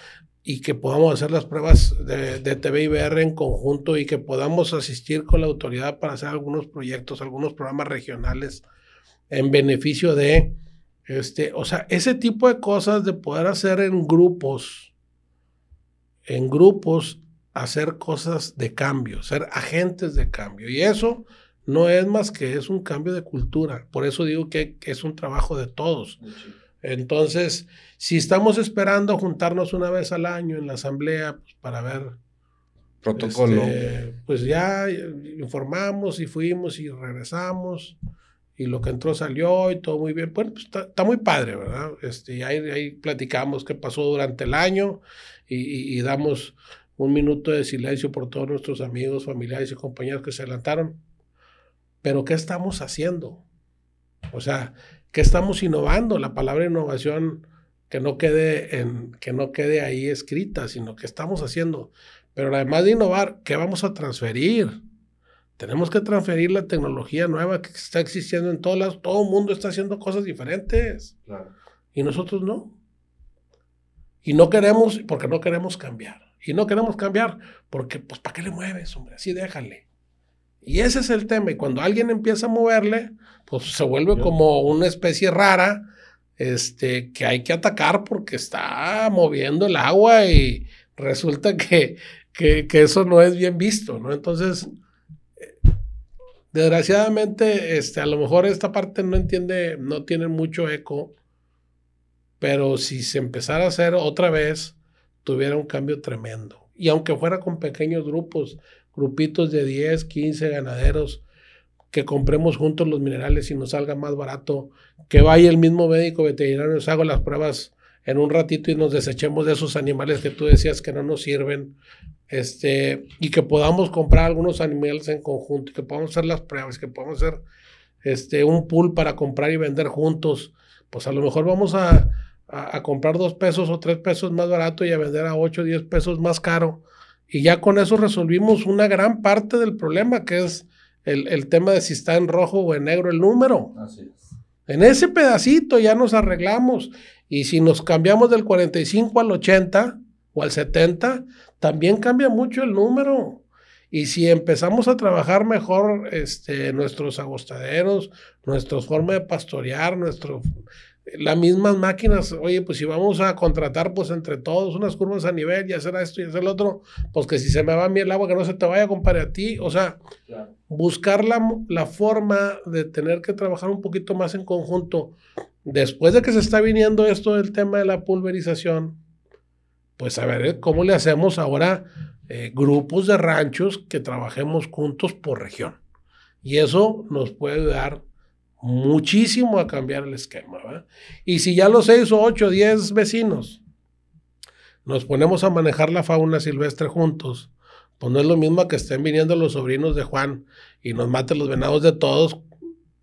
y que podamos hacer las pruebas de, de TV y VR en conjunto y que podamos asistir con la autoridad para hacer algunos proyectos, algunos programas regionales en beneficio de, este, o sea, ese tipo de cosas de poder hacer en grupos, en grupos, hacer cosas de cambio, ser agentes de cambio. Y eso no es más que es un cambio de cultura. Por eso digo que, es un trabajo de todos. Entonces, si estamos esperando juntarnos una vez al año en la asamblea pues, para ver Protocolo. Este, pues ya informamos y fuimos y regresamos y lo que entró salió y todo muy bien. Bueno, pues está, muy padre, ¿verdad? Este, y ahí, ahí, platicamos qué pasó durante el año y, y, damos un minuto de silencio por todos nuestros amigos, familiares y compañeros que se adelantaron. Pero ¿qué estamos haciendo? O sea, ¿qué estamos innovando? La palabra innovación que no quede, en, que no quede ahí escrita, sino que estamos haciendo. Pero además de innovar, ¿qué vamos a transferir? Tenemos que transferir la tecnología nueva que está existiendo en todas las... Todo el mundo está haciendo cosas diferentes. Y nosotros no. Y no queremos, porque no queremos cambiar. Y no queremos cambiar porque, pues, ¿para qué le mueves, hombre? Así déjale. Y ese es el tema. Y cuando alguien empieza a moverle, pues se vuelve como una especie rara este, que hay que atacar porque está moviendo el agua y resulta que, que, que eso no es bien visto, ¿no? Entonces, Desgraciadamente, este, a lo mejor esta parte no entiende, no tiene mucho eco, pero si se empezara a hacer otra vez, tuviera un cambio tremendo. Y aunque fuera con pequeños grupos, grupitos de 10, 15 ganaderos, que compremos juntos los minerales y nos salga más barato, que vaya el mismo médico veterinario, nos haga las pruebas en un ratito y nos desechemos de esos animales que tú decías que no nos sirven, este, y que podamos comprar algunos animales en conjunto, que podamos hacer las pruebas, que podamos hacer este, un pool para comprar y vender juntos, pues a lo mejor vamos a, a, comprar dos pesos o tres pesos más barato y a vender a ocho o diez pesos más caro. Y ya con eso resolvimos una gran parte del problema, que es el, el tema de si está en rojo o en negro el número. Así es. En ese pedacito ya nos arreglamos. Y si nos cambiamos del 45 al 80 o al 70, también cambia mucho el número. Y si empezamos a trabajar mejor este, nuestros agostaderos, nuestra forma de pastorear, nuestro, las mismas máquinas, oye, pues si vamos a contratar pues entre todos unas curvas a nivel y hacer esto y hacer lo otro, pues que si se me va a mí el agua, que no se te vaya, compadre, a ti. O sea, buscar la, la forma de tener que trabajar un poquito más en conjunto Después de que se está viniendo esto del tema de la pulverización, pues a ver cómo le hacemos ahora eh, grupos de ranchos que trabajemos juntos por región. Y eso nos puede dar muchísimo a cambiar el esquema. Y si ya los seis o ocho, diez vecinos nos ponemos a manejar la fauna silvestre juntos, pues no es lo mismo que estén viniendo los sobrinos de Juan y nos maten los venados de todos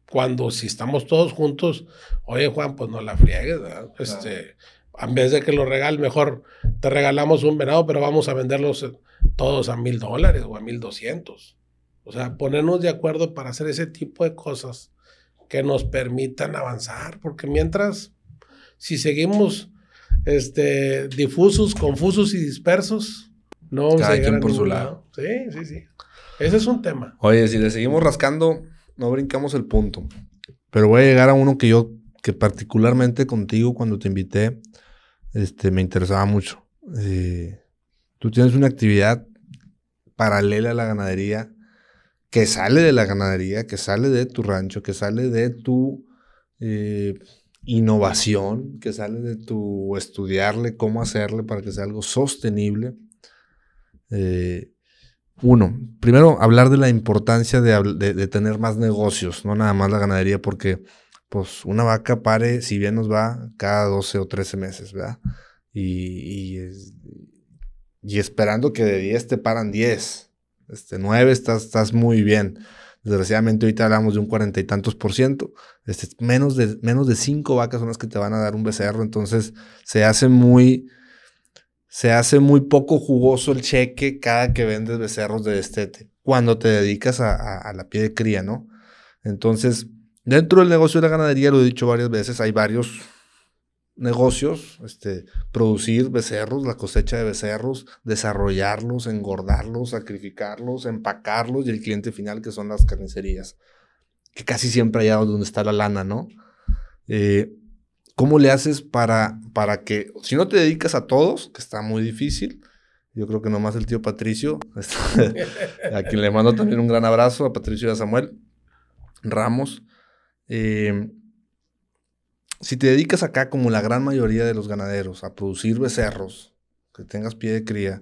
cuando si estamos todos juntos, oye Juan, pues no la friegues, este, en vez de que lo regales, mejor te regalamos un venado, pero vamos a venderlos todos a mil dólares o a mil doscientos. O sea, ponernos de acuerdo para hacer ese tipo de cosas que nos permitan avanzar, porque mientras, si seguimos este, difusos, confusos y dispersos, no vamos a llegar por su lado. Sí, sí, sí. Ese es un tema. Oye, si le seguimos rascando, no brincamos el punto. Pero voy a llegar a uno que yo, que particularmente contigo cuando te invité, este, me interesaba mucho. Eh, tú tienes una actividad paralela a la ganadería que sale de la ganadería, que sale de tu rancho, que sale de tu eh, innovación, que sale de tu estudiarle cómo hacerle para que sea algo sostenible. Eh, uno, primero hablar de la importancia de, tener más negocios, no nada más la ganadería, porque pues una vaca pare, si bien nos va, cada 12 o 13 meses, ¿verdad? Y, y, esperando que de 10 te paran 10. Este, 9 estás, estás muy bien. Desgraciadamente ahorita hablamos de un cuarenta y tantos por ciento. Este, menos, de, menos de 5 vacas son las que te van a dar un becerro. Entonces se hace muy se hace muy poco jugoso el cheque cada que vendes becerros de destete, cuando te dedicas a, la pie de cría, ¿no? Entonces, dentro del negocio de la ganadería, lo he dicho varias veces, hay varios negocios, este, producir becerros, la cosecha de becerros, desarrollarlos, engordarlos, sacrificarlos, empacarlos y el cliente final que son las carnicerías, que casi siempre allá donde está la lana, ¿no? Eh, ¿Cómo le haces para, para que, si no te dedicas a todos, que está muy difícil, yo creo que nomás el tío Patricio, este, a quien le mando también un gran abrazo, a Patricio y a Samuel Ramos. Eh, si te dedicas acá, como la gran mayoría de los ganaderos, a producir becerros, que tengas pie de cría,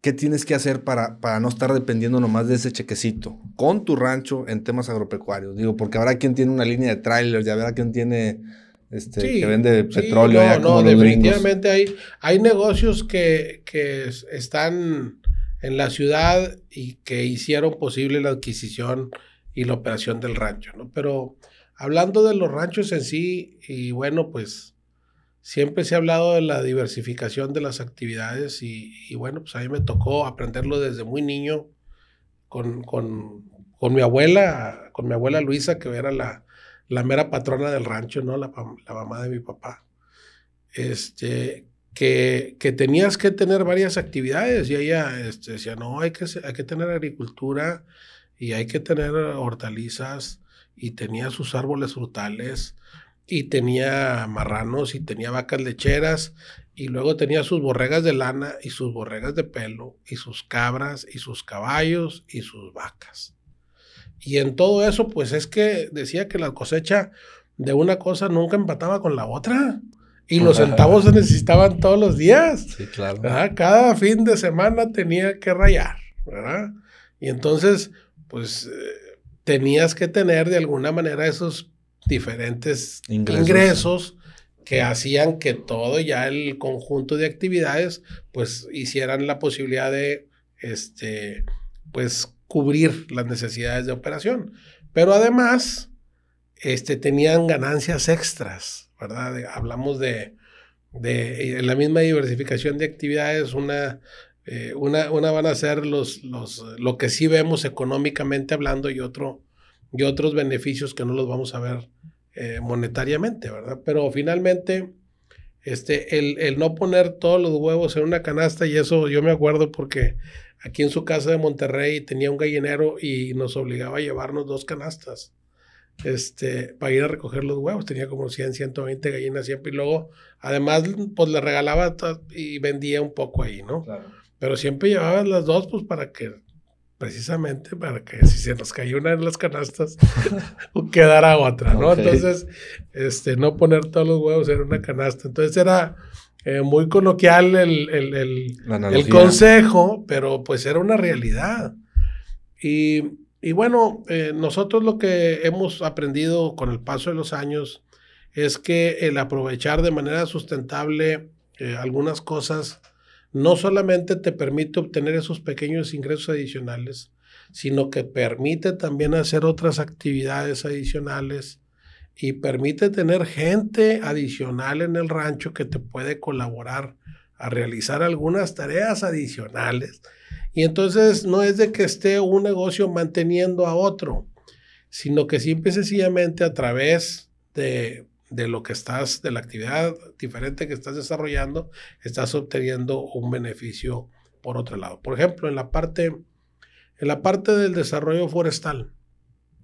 ¿qué tienes que hacer para, para no estar dependiendo nomás de ese chequecito con tu rancho en temas agropecuarios? Digo, porque habrá quien tiene una línea de trailers, ya habrá quien tiene este, que vende petróleo. no, no, definitivamente hay, hay negocios que, que están en la ciudad y que hicieron posible la adquisición y la operación del rancho, ¿no? Pero hablando de los ranchos en sí, y bueno, pues siempre se ha hablado de la diversificación de las actividades y, bueno, pues a mí me tocó aprenderlo desde muy niño con, mi abuela, con mi abuela Luisa, que era la, la mera patrona del rancho, ¿no? La, la mamá de mi papá. Este, que, que, tenías que tener varias actividades y ella este, decía, no, hay que, hay que tener agricultura y hay que tener hortalizas y tenía sus árboles frutales y tenía marranos y tenía vacas lecheras y luego tenía sus borregas de lana y sus borregas de pelo y sus cabras y sus caballos y sus vacas. Y en todo eso, pues es que decía que la cosecha de una cosa nunca empataba con la otra. Y los centavos se necesitaban todos los días. Sí, claro. Cada fin de semana tenía que rayar, ¿verdad? Y entonces, pues eh, tenías que tener de alguna manera esos diferentes ingresos. que hacían que todo ya el conjunto de actividades pues hicieran la posibilidad de este pues cubrir las necesidades de operación. Pero además este tenían ganancias extras, ¿verdad? hablamos de, de la misma diversificación de actividades, una eh, una, una, van a ser los, los, lo que sí vemos económicamente hablando y, otro, y otros beneficios que no los vamos a ver eh, monetariamente, ¿verdad? Pero finalmente, este, el, el, no poner todos los huevos en una canasta, y eso yo me acuerdo porque aquí en su casa de Monterrey tenía un gallinero y nos obligaba a llevarnos dos canastas este, para ir a recoger los huevos. Tenía como 100, 120 gallinas siempre. Y luego, además, pues le regalaba y vendía un poco ahí, ¿no? Claro. Pero siempre llevabas las dos, pues para que, precisamente para que si se nos cayó una en las canastas, quedara otra, ¿no? Entonces, este, no poner todos los huevos en una canasta. Entonces era eh, muy coloquial el, el, el, consejo, pero pues era una realidad. Y, y bueno, eh, nosotros lo que hemos aprendido con el paso de los años es que el aprovechar de manera sustentable eh, algunas cosas, no solamente te permite obtener esos pequeños ingresos adicionales, sino que permite también hacer otras actividades adicionales y permite tener gente adicional en el rancho que te puede colaborar a realizar algunas tareas adicionales. Y entonces no es de que esté un negocio manteniendo a otro, sino que simple y sencillamente a través de de lo que estás, de la actividad diferente que estás desarrollando, estás obteniendo un beneficio por otro lado. Por ejemplo, en la parte, en la parte del desarrollo forestal,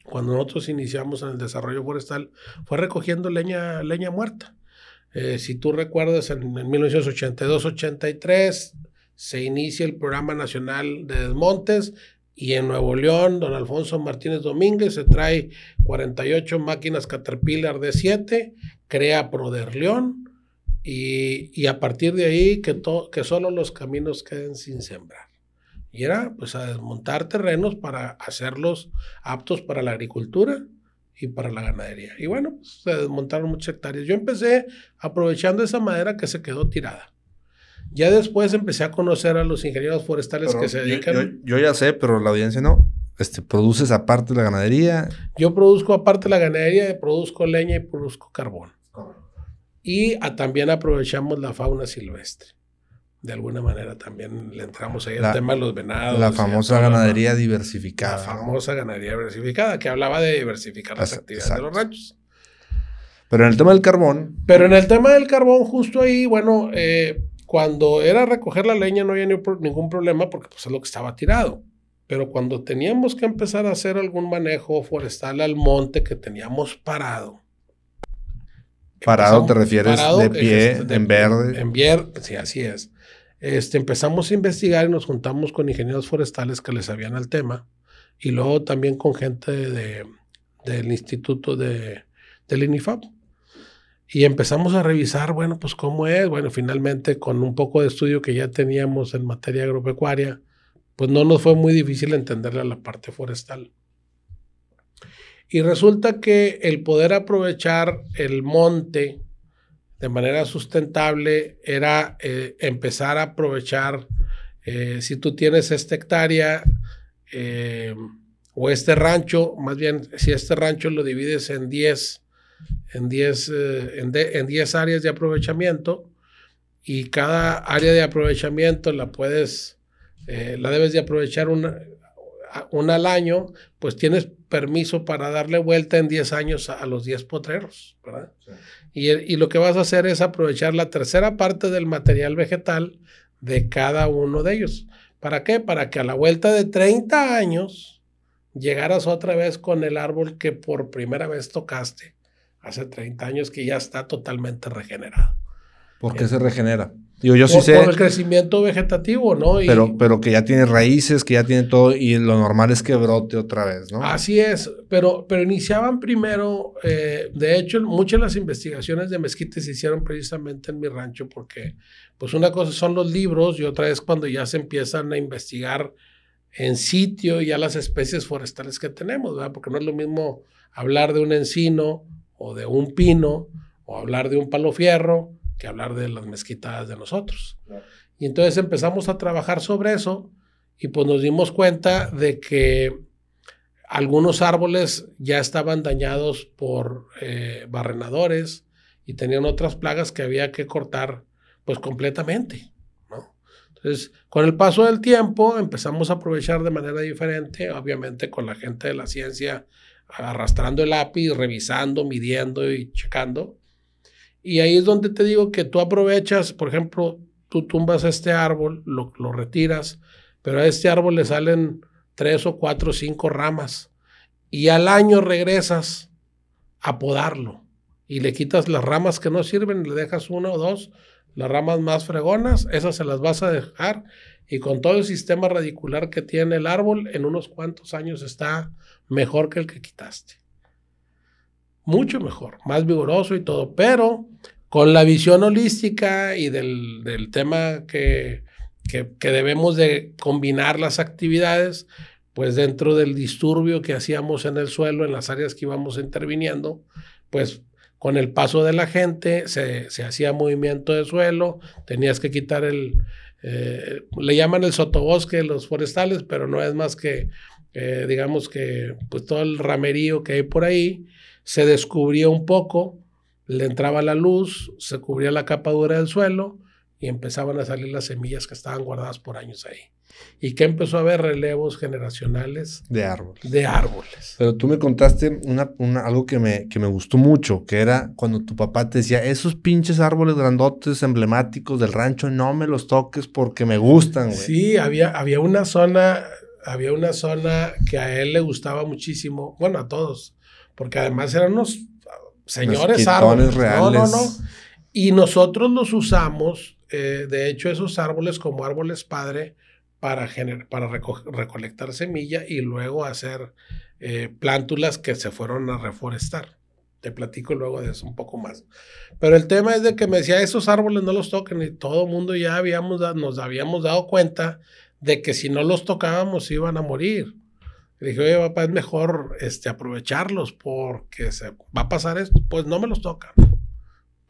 cuando nosotros iniciamos en el desarrollo forestal, fue recogiendo leña, leña muerta. Eh, si tú recuerdas, en, en 1982-83 se inicia el Programa Nacional de Desmontes y en Nuevo León, don Alfonso Martínez Domínguez se trae 48 máquinas Caterpillar de 7, crea Proderleón y, y a partir de ahí que, que solo los caminos queden sin sembrar. Y era pues a desmontar terrenos para hacerlos aptos para la agricultura y para la ganadería. Y bueno, pues, se desmontaron muchas hectáreas. Yo empecé aprovechando esa madera que se quedó tirada. Ya después empecé a conocer a los ingenieros forestales que se dedican. Yo, ya sé, pero la audiencia no. Este, ¿Produces aparte la ganadería? Yo produzco aparte la ganadería, produzco leña y produzco carbón. Y también aprovechamos la fauna silvestre. De alguna manera también le entramos ahí al tema de los venados. La famosa ganadería diversificada. La famosa ganadería diversificada, que hablaba de diversificar las actividades de los ranchos. Pero en el tema del carbón. Pero en el tema del carbón, justo ahí, bueno, eh, cuando era recoger la leña no había ningún problema porque pues es lo que estaba tirado. Pero cuando teníamos que empezar a hacer algún manejo forestal al monte que teníamos parado. Parado te refieres de pie, en verde. En verde, sí, así es. Este, empezamos a investigar y nos juntamos con ingenieros forestales que les sabían al tema y luego también con gente de, del instituto de, del INIFAP. Y empezamos a revisar, bueno, pues cómo es. Bueno, finalmente con un poco de estudio que ya teníamos en materia agropecuaria, pues no nos fue muy difícil entenderle a la parte forestal. Y resulta que el poder aprovechar el monte de manera sustentable era eh, empezar a aprovechar, eh, si tú tienes esta hectárea eh, o este rancho, más bien si este rancho lo divides en 10 en 10 en, en áreas de aprovechamiento y cada área de aprovechamiento la puedes, la debes de aprovechar una, una al año, pues tienes permiso para darle vuelta en 10 años a, los 10 potreros, ¿verdad? Y, lo que vas a hacer es aprovechar la tercera parte del material vegetal de cada uno de ellos. ¿Para qué? Para que a la vuelta de 30 años llegaras otra vez con el árbol que por primera vez tocaste hace 30 años que ya está totalmente regenerado. ¿Por qué se regenera? yo sí por, sé. Por el crecimiento vegetativo, ¿no? pero, pero que ya tiene raíces, que ya tiene todo, y lo normal es que brote otra vez, ¿no? Así es, pero, pero iniciaban primero, eh, de hecho, muchas de las investigaciones de mezquite se hicieron precisamente en mi rancho, porque, pues, una cosa son los libros y otra es cuando ya se empiezan a investigar en sitio ya las especies forestales que tenemos, ¿verdad? Porque no es lo mismo hablar de un encino o de un pino o hablar de un palo fierro que hablar de las mezquitas de nosotros. Y entonces empezamos a trabajar sobre eso y pues nos dimos cuenta de que algunos árboles ya estaban dañados por eh, barrenadores y tenían otras plagas que había que cortar pues completamente. ¿no? Entonces, con el paso del tiempo empezamos a aprovechar de manera diferente, obviamente con la gente de la ciencia arrastrando el lápiz, revisando, midiendo y checando. Y ahí es donde te digo que tú aprovechas, por ejemplo, tú tumbas este árbol, lo, lo retiras, pero a este árbol le salen tres o cuatro o cinco ramas. Y al año regresas a podarlo y le quitas las ramas que no sirven, le dejas una o dos, las ramas más fregonas, esas se las vas a dejar y con todo el sistema radicular que tiene el árbol, en unos cuantos años está mejor que el que quitaste. Mucho mejor, más vigoroso y todo, pero con la visión holística y del, del tema que, que, debemos de combinar las actividades, pues dentro del disturbio que hacíamos en el suelo, en las áreas que íbamos interviniendo, pues con el paso de la gente se, se hacía movimiento de suelo, tenías que quitar el, eh, le llaman el sotobosque los forestales, pero no es más que, eh, digamos que, pues todo el ramerío que hay por ahí, se descubría un poco, le entraba la luz, se cubría la capa dura del suelo y empezaban a salir las semillas que estaban guardadas por años ahí. Y que empezó a haber relevos generacionales de árboles. De árboles. Pero tú me contaste una, algo que me, que me gustó mucho, que era cuando tu papá te decía, esos pinches árboles grandotes, emblemáticos del rancho, no me los toques porque me gustan, güey. Sí, había, había una zona, había una zona que a él le gustaba muchísimo, bueno, a todos, porque además eran unos señores árboles. Reales. No, no, no. Y nosotros los usamos, eh, de hecho, esos árboles como árboles padre para, para recolectar semilla y luego hacer eh, plántulas que se fueron a reforestar. Te platico luego de eso un poco más. Pero el tema es de que me decía, esos árboles no los toquen y todo el mundo ya habíamos, nos habíamos dado cuenta de que si no los tocábamos iban a morir. Le dije, oye, papá, es mejor este, aprovecharlos porque se va a pasar esto. Pues no me los toca.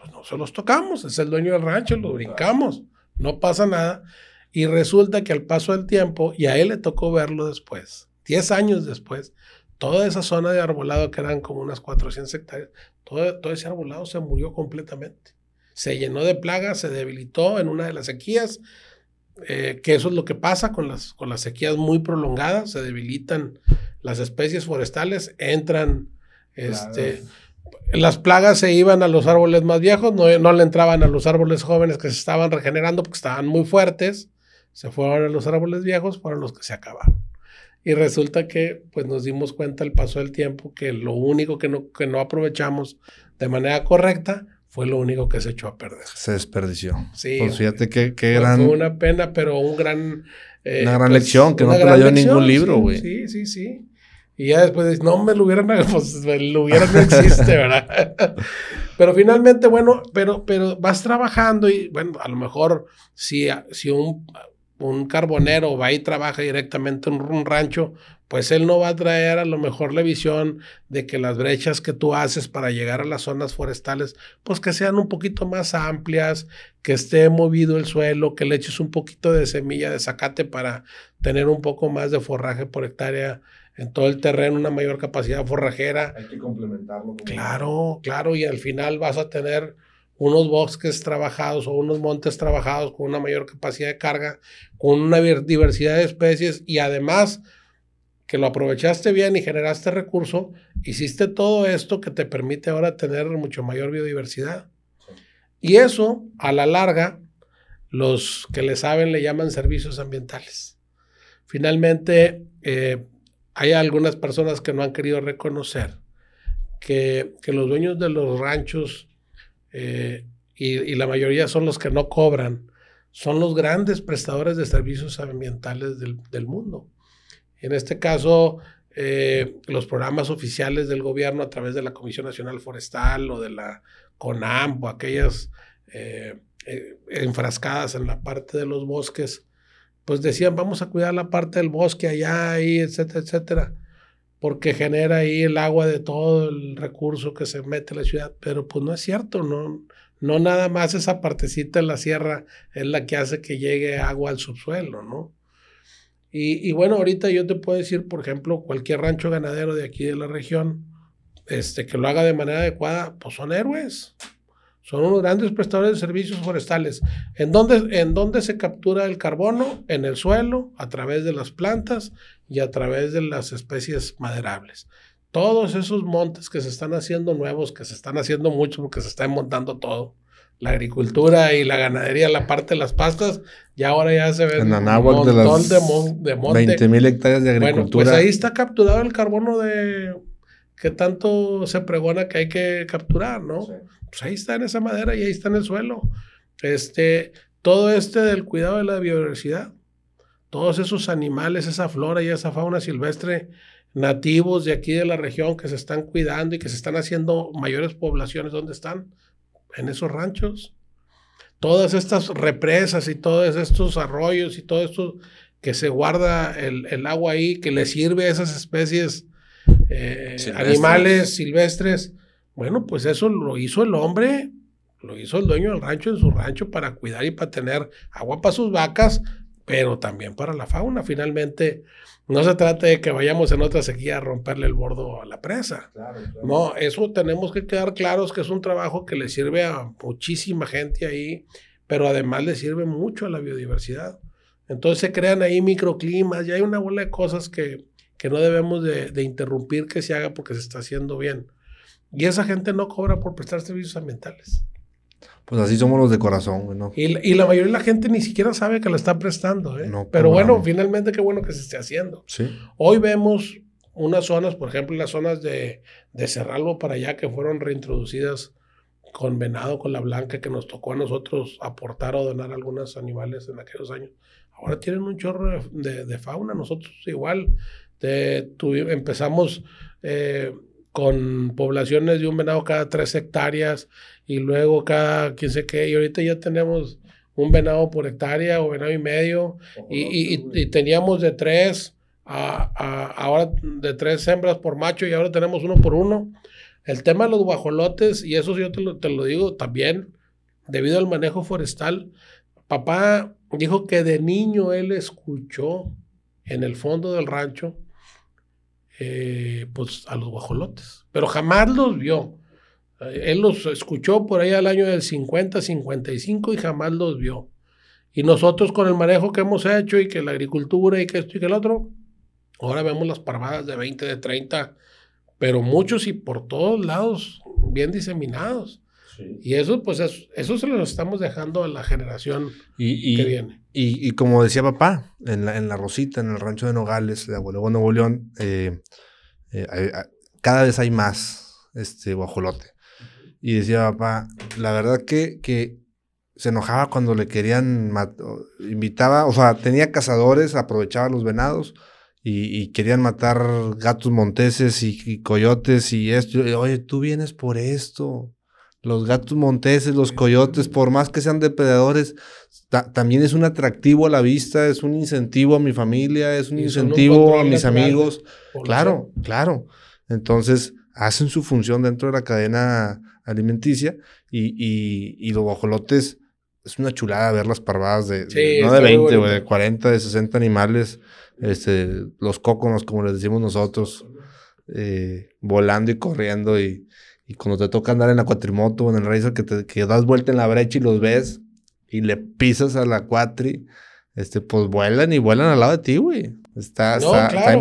Pues no se los tocamos, es el dueño del rancho, lo brincamos, no pasa nada. Y resulta que al paso del tiempo, y a él le tocó verlo después, 10 años después, toda esa zona de arbolado, que eran como unas 400 hectáreas, todo, todo ese arbolado se murió completamente. Se llenó de plagas, se debilitó en una de las sequías, eh, que eso es lo que pasa con las, con las sequías muy prolongadas, se debilitan las especies forestales, entran, este, las plagas se iban a los árboles más viejos, no, no le entraban a los árboles jóvenes que se estaban regenerando porque estaban muy fuertes, se fueron a los árboles viejos, fueron los que se acabaron. Y resulta que pues nos dimos cuenta al paso del tiempo que lo único que no, que no aprovechamos de manera correcta fue lo único que se echó a perder. Se desperdició. Sí. Pues fíjate qué, qué gran... Fue una pena, pero un gran... Eh, una gran pues, lección que no te la dio en ningún libro, güey. Sí, sí, sí. Y ya después dices, no, me lo hubieran, pues lo hubieran no existe, ¿verdad? pero finalmente, bueno, pero, pero vas trabajando y, bueno, a lo mejor si, si un, un carbonero va y trabaja directamente en un rancho, pues él no va a traer a lo mejor la visión de que las brechas que tú haces para llegar a las zonas forestales, pues que sean un poquito más amplias, que esté movido el suelo, que le eches un poquito de semilla de zacate para tener un poco más de forraje por hectárea en todo el terreno, una mayor capacidad forrajera. Hay que complementarlo. Claro, claro, y al final vas a tener unos bosques trabajados o unos montes trabajados con una mayor capacidad de carga, con una diversidad de especies y además que lo aprovechaste bien y generaste recurso, hiciste todo esto que te permite ahora tener mucho mayor biodiversidad. Y eso, a la larga, los que le saben le llaman servicios ambientales. Finalmente, eh, hay algunas personas que no han querido reconocer que, los dueños de los ranchos, eh, y, la mayoría son los que no cobran, son los grandes prestadores de servicios ambientales del mundo. En este caso, eh, los programas oficiales del gobierno a través de la Comisión Nacional Forestal o de la CONAM o aquellas eh, enfrascadas en la parte de los bosques, pues decían, vamos a cuidar la parte del bosque allá, ahí, etcétera, etcétera, porque genera ahí el agua de todo el recurso que se mete en la ciudad, pero pues no es cierto, no, no nada más esa partecita en la sierra es la que hace que llegue agua al subsuelo, ¿no? Y, bueno, ahorita yo te puedo decir, por ejemplo, cualquier rancho ganadero de aquí de la región, este, que lo haga de manera adecuada, pues son héroes. Son unos grandes prestadores de servicios forestales. ¿En dónde, ¿En dónde se captura el carbono? En el suelo, a través de las plantas y a través de las especies maderables. Todos esos montes que se están haciendo nuevos, que se están haciendo mucho porque se está montando todo, la agricultura y la ganadería, la parte de las pastas, ya ahora ya se ve un montón de, las de, monte. 20 mil hectáreas de agricultura. Bueno, pues ahí está capturado el carbono de que tanto se pregona que hay que capturar, ¿no? Pues ahí está en esa madera y ahí está en el suelo. Este, todo este del cuidado de la biodiversidad, todos esos animales, esa flora y esa fauna silvestre nativos de aquí de la región que se están cuidando y que se están haciendo mayores poblaciones, ¿dónde están? en esos ranchos. Todas estas represas y todos estos arroyos y todo esto que se guarda el, agua ahí, que le sirve a esas especies eh, animales silvestres. Bueno, pues eso lo hizo el hombre, lo hizo el dueño del rancho en su rancho para cuidar y para tener agua para sus vacas, pero también para la fauna. Finalmente, no se trata de que vayamos en otra sequía a romperle el bordo a la presa. No, eso tenemos que quedar claros que es un trabajo que le sirve a muchísima gente ahí, pero además le sirve mucho a la biodiversidad. Entonces se crean ahí microclimas y hay una bola de cosas que, que no debemos de, de interrumpir que se haga porque se está haciendo bien. Y esa gente no cobra por prestar servicios ambientales. Pues así somos los de corazón, ¿no? Y, y, la mayoría de la gente ni siquiera sabe que lo está prestando, ¿eh? Pero bueno, finalmente qué bueno que se esté haciendo. Sí. Hoy vemos unas zonas, por ejemplo, las zonas de, de Cerralbo para allá que fueron reintroducidas con venado, con la blanca, que nos tocó a nosotros aportar o donar algunos animales en aquellos años. Ahora tienen un chorro de, de fauna, nosotros igual. Empezamos eh, con poblaciones de un venado cada tres hectáreas y luego cada quién sé qué, y ahorita ya tenemos un venado por hectárea o venado y medio, y, y, teníamos de tres a, ahora de tres hembras por macho y ahora tenemos uno por uno. El tema de los guajolotes, y eso yo te lo, te lo digo también, debido al manejo forestal, papá dijo que de niño él escuchó en el fondo del rancho eh, pues a los guajolotes, pero jamás los vio. Él los escuchó por ahí al año del 50, 55 y jamás los vio. Y nosotros con el manejo que hemos hecho y que la agricultura y que esto y que el otro, ahora vemos las parvadas de 20, de 30, pero muchos y por todos lados bien diseminados. Y eso, pues, eso, se lo estamos dejando a la generación que viene. Y, como decía papá, en la, en la Rosita, en el rancho de Nogales, de Abuelo Nuevo León, eh, eh, cada vez hay más este guajolote. Y decía papá, la verdad que, que se enojaba cuando le querían, invitaba, o sea, tenía cazadores, aprovechaba los venados y, querían matar gatos monteses y, coyotes y esto. Oye, tú vienes por esto. Los gatos monteses, los coyotes, por más que sean depredadores, también es un atractivo a la vista, es un incentivo a mi familia, es un incentivo a mis amigos. Claro, claro. Entonces, hacen su función dentro de la cadena alimenticia y, y, los guajolotes es una chulada ver las parvadas de, no de 20, o de 40, de 60 animales, este, los cóconos, como les decimos nosotros, eh, volando y corriendo y, y, cuando te toca andar en la cuatrimoto o en el racer que, te, que das vuelta en la brecha y los ves y le pisas a la cuatri, este, pues vuelan y vuelan al lado de ti, güey. Está,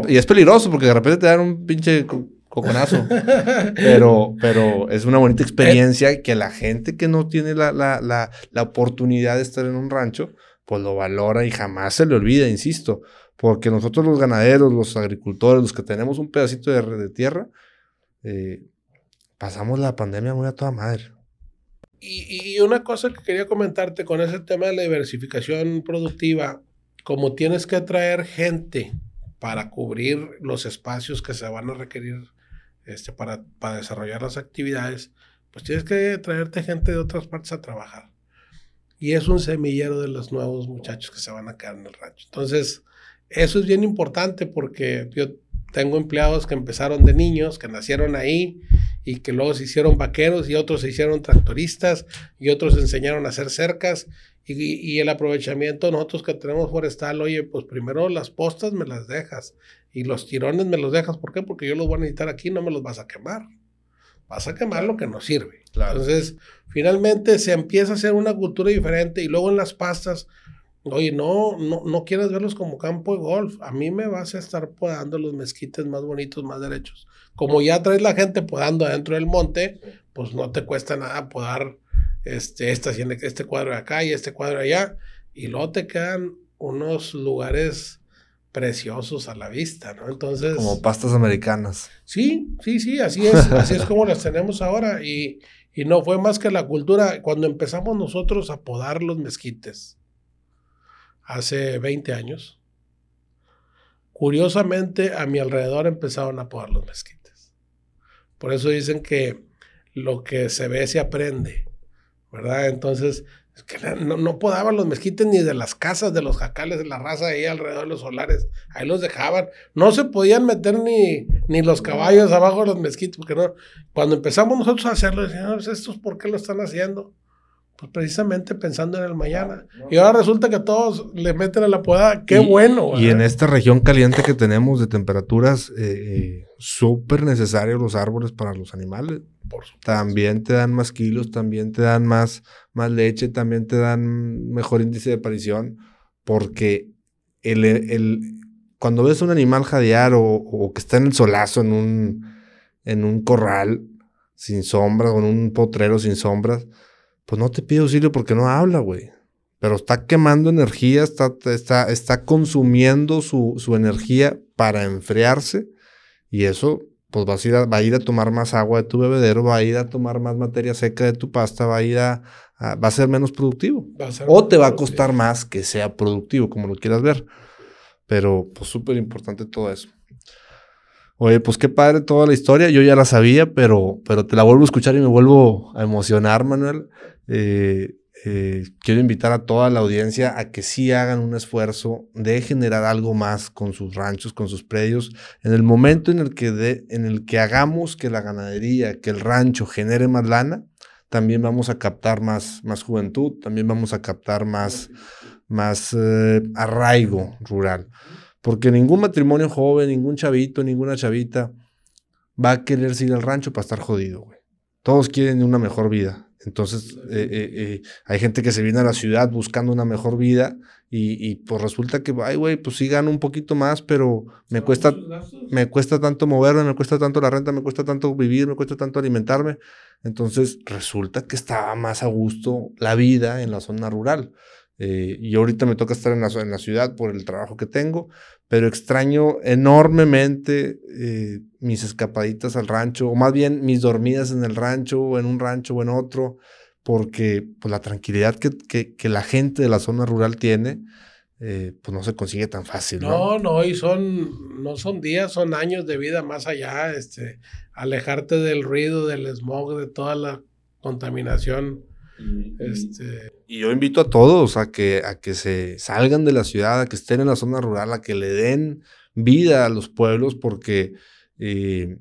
y es peligroso porque de repente te dan un pinche coconazo. pero, pero es una bonita experiencia que la gente que no tiene la, la, la, la, oportunidad de estar en un rancho, pues lo valora y jamás se le olvida, insisto. Porque nosotros los ganaderos, los agricultores, los que tenemos un pedacito de, de tierra, eh, pasamos la pandemia muy a toda madre. Y, y, una cosa que quería comentarte con ese tema de la diversificación productiva, como tienes que atraer gente para cubrir los espacios que se van a requerir este, para, para desarrollar las actividades, pues tienes que traerte gente de otras partes a trabajar. Y es un semillero de los nuevos muchachos que se van a quedar en el rancho. Entonces, eso es bien importante porque yo tengo empleados que empezaron de niños, que nacieron ahí y que luego se hicieron vaqueros y otros se hicieron tractoristas y otros enseñaron a hacer cercas y, y, el aprovechamiento nosotros que tenemos forestal, oye, pues primero las postas me las dejas y los tirones me los dejas, ¿por qué? Porque yo los voy a necesitar aquí, no me los vas a quemar. Vas a quemar lo que nos sirve. Entonces, finalmente se empieza a hacer una cultura diferente y luego en las pastas, oye, no, no, no quieres verlos como campo de golf. A mí me vas a estar podando los mezquites más bonitos, más derechos. Como ya traes la gente podando adentro del monte, pues no te cuesta nada podar este, esta, este cuadro de acá y este cuadro de allá. Y luego te quedan unos lugares preciosos a la vista, ¿no? Entonces... Como pastas americanas. Sí, sí, sí, así es, así es como las tenemos ahora y, y, no fue más que la cultura, cuando empezamos nosotros a podar los mezquites, hace 20 años, curiosamente a mi alrededor empezaron a podar los mezquites. Por eso dicen que lo que se ve se aprende, ¿verdad? Entonces, que no, no, podaban los mezquites ni de las casas de los jacales de la raza ahí alrededor de los solares. Ahí los dejaban. No se podían meter ni, ni los caballos abajo de los mezquites, porque no. Cuando empezamos nosotros a hacerlo, decíamos, ¿estos por qué lo están haciendo? Pues precisamente pensando en el mañana. Y ahora resulta que todos le meten a la podada. ¡Qué bueno! Y en esta región caliente que tenemos de temperaturas, eh, eh, súper necesarios los árboles para los animales. también te dan más kilos, también te dan más, más leche, también te dan mejor índice de aparición, porque el, el, cuando ves un animal jadear o, o, que está en el solazo en un, en un corral sin sombras o en un potrero sin sombras, pues no te pide auxilio porque no habla, güey. Pero está quemando energía, está, está, está consumiendo su, su energía para enfriarse y eso pues vas a ir a, va a ir a tomar más agua de tu bebedero, va a ir a tomar más materia seca de tu pasta, va a ir a, va a ser menos productivo. o te va a costar más que sea productivo, como lo quieras ver. Pero pues súper importante todo eso. Oye, pues qué padre toda la historia. Yo ya la sabía, pero, pero te la vuelvo a escuchar y me vuelvo a emocionar, Manuel. Eh, eh, quiero invitar a toda la audiencia a que sí hagan un esfuerzo de generar algo más con sus ranchos, con sus predios. En el momento en el que, en el que hagamos que la ganadería, que el rancho genere más lana, también vamos a captar más, más juventud, también vamos a captar más, más eh, arraigo rural. Porque ningún matrimonio joven, ningún chavito, ninguna chavita va a querer ir al rancho para estar jodido, güey. Todos quieren una mejor vida. Entonces, eh, eh, eh, hay gente que se viene a la ciudad buscando una mejor vida y, y pues resulta que, ay, güey, pues sí gano un poquito más, pero me cuesta, me cuesta tanto moverme, me cuesta tanto la renta, me cuesta tanto vivir, me cuesta tanto alimentarme. Entonces, resulta que estaba más a gusto la vida en la zona rural. Y ahorita me toca estar en la, en la ciudad por el trabajo que tengo, pero extraño enormemente eh, mis escapaditas al rancho, o más bien mis dormidas en el rancho, o en un rancho o en otro, porque pues, la tranquilidad que, que, la gente de la zona rural tiene, eh, pues no se consigue tan fácil. No, no, no, y son, no son días, son años de vida más allá, este, alejarte del ruido, del smog, de toda la contaminación. Este... Y yo invito a todos a que, a que se salgan de la ciudad, a que estén en la zona rural, a que le den vida a los pueblos, porque eh,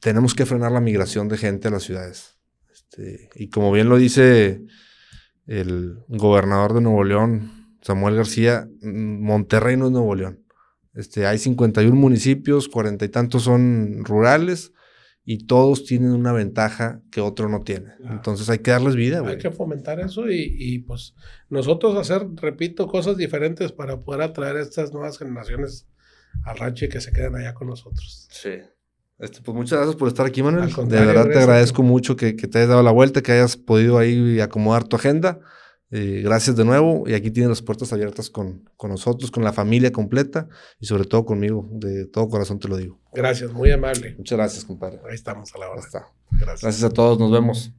tenemos que frenar la migración de gente a las ciudades. Este, y como bien lo dice el gobernador de Nuevo León, Samuel García, mm, Monterrey no es Nuevo León. Este, hay 51 municipios, cuarenta y tantos son rurales y todos tienen una ventaja que otro no tiene. Entonces hay que darles vida. Hay que fomentar eso y, y, pues nosotros hacer, repito, cosas diferentes para poder atraer a estas nuevas generaciones al rancho y que se queden allá con nosotros. Sí. Este, pues muchas gracias por estar aquí, Manuel. De verdad te agradezco mucho que, te hayas dado la vuelta, que hayas podido ahí acomodar tu agenda. Eh, gracias de nuevo y aquí tienes las puertas abiertas con, con, nosotros, con la familia completa y sobre todo conmigo. De todo corazón te lo digo. Gracias, muy amable. Muchas gracias, compadre. Ahí estamos a la hora. Gracias. Gracias a todos, nos vemos.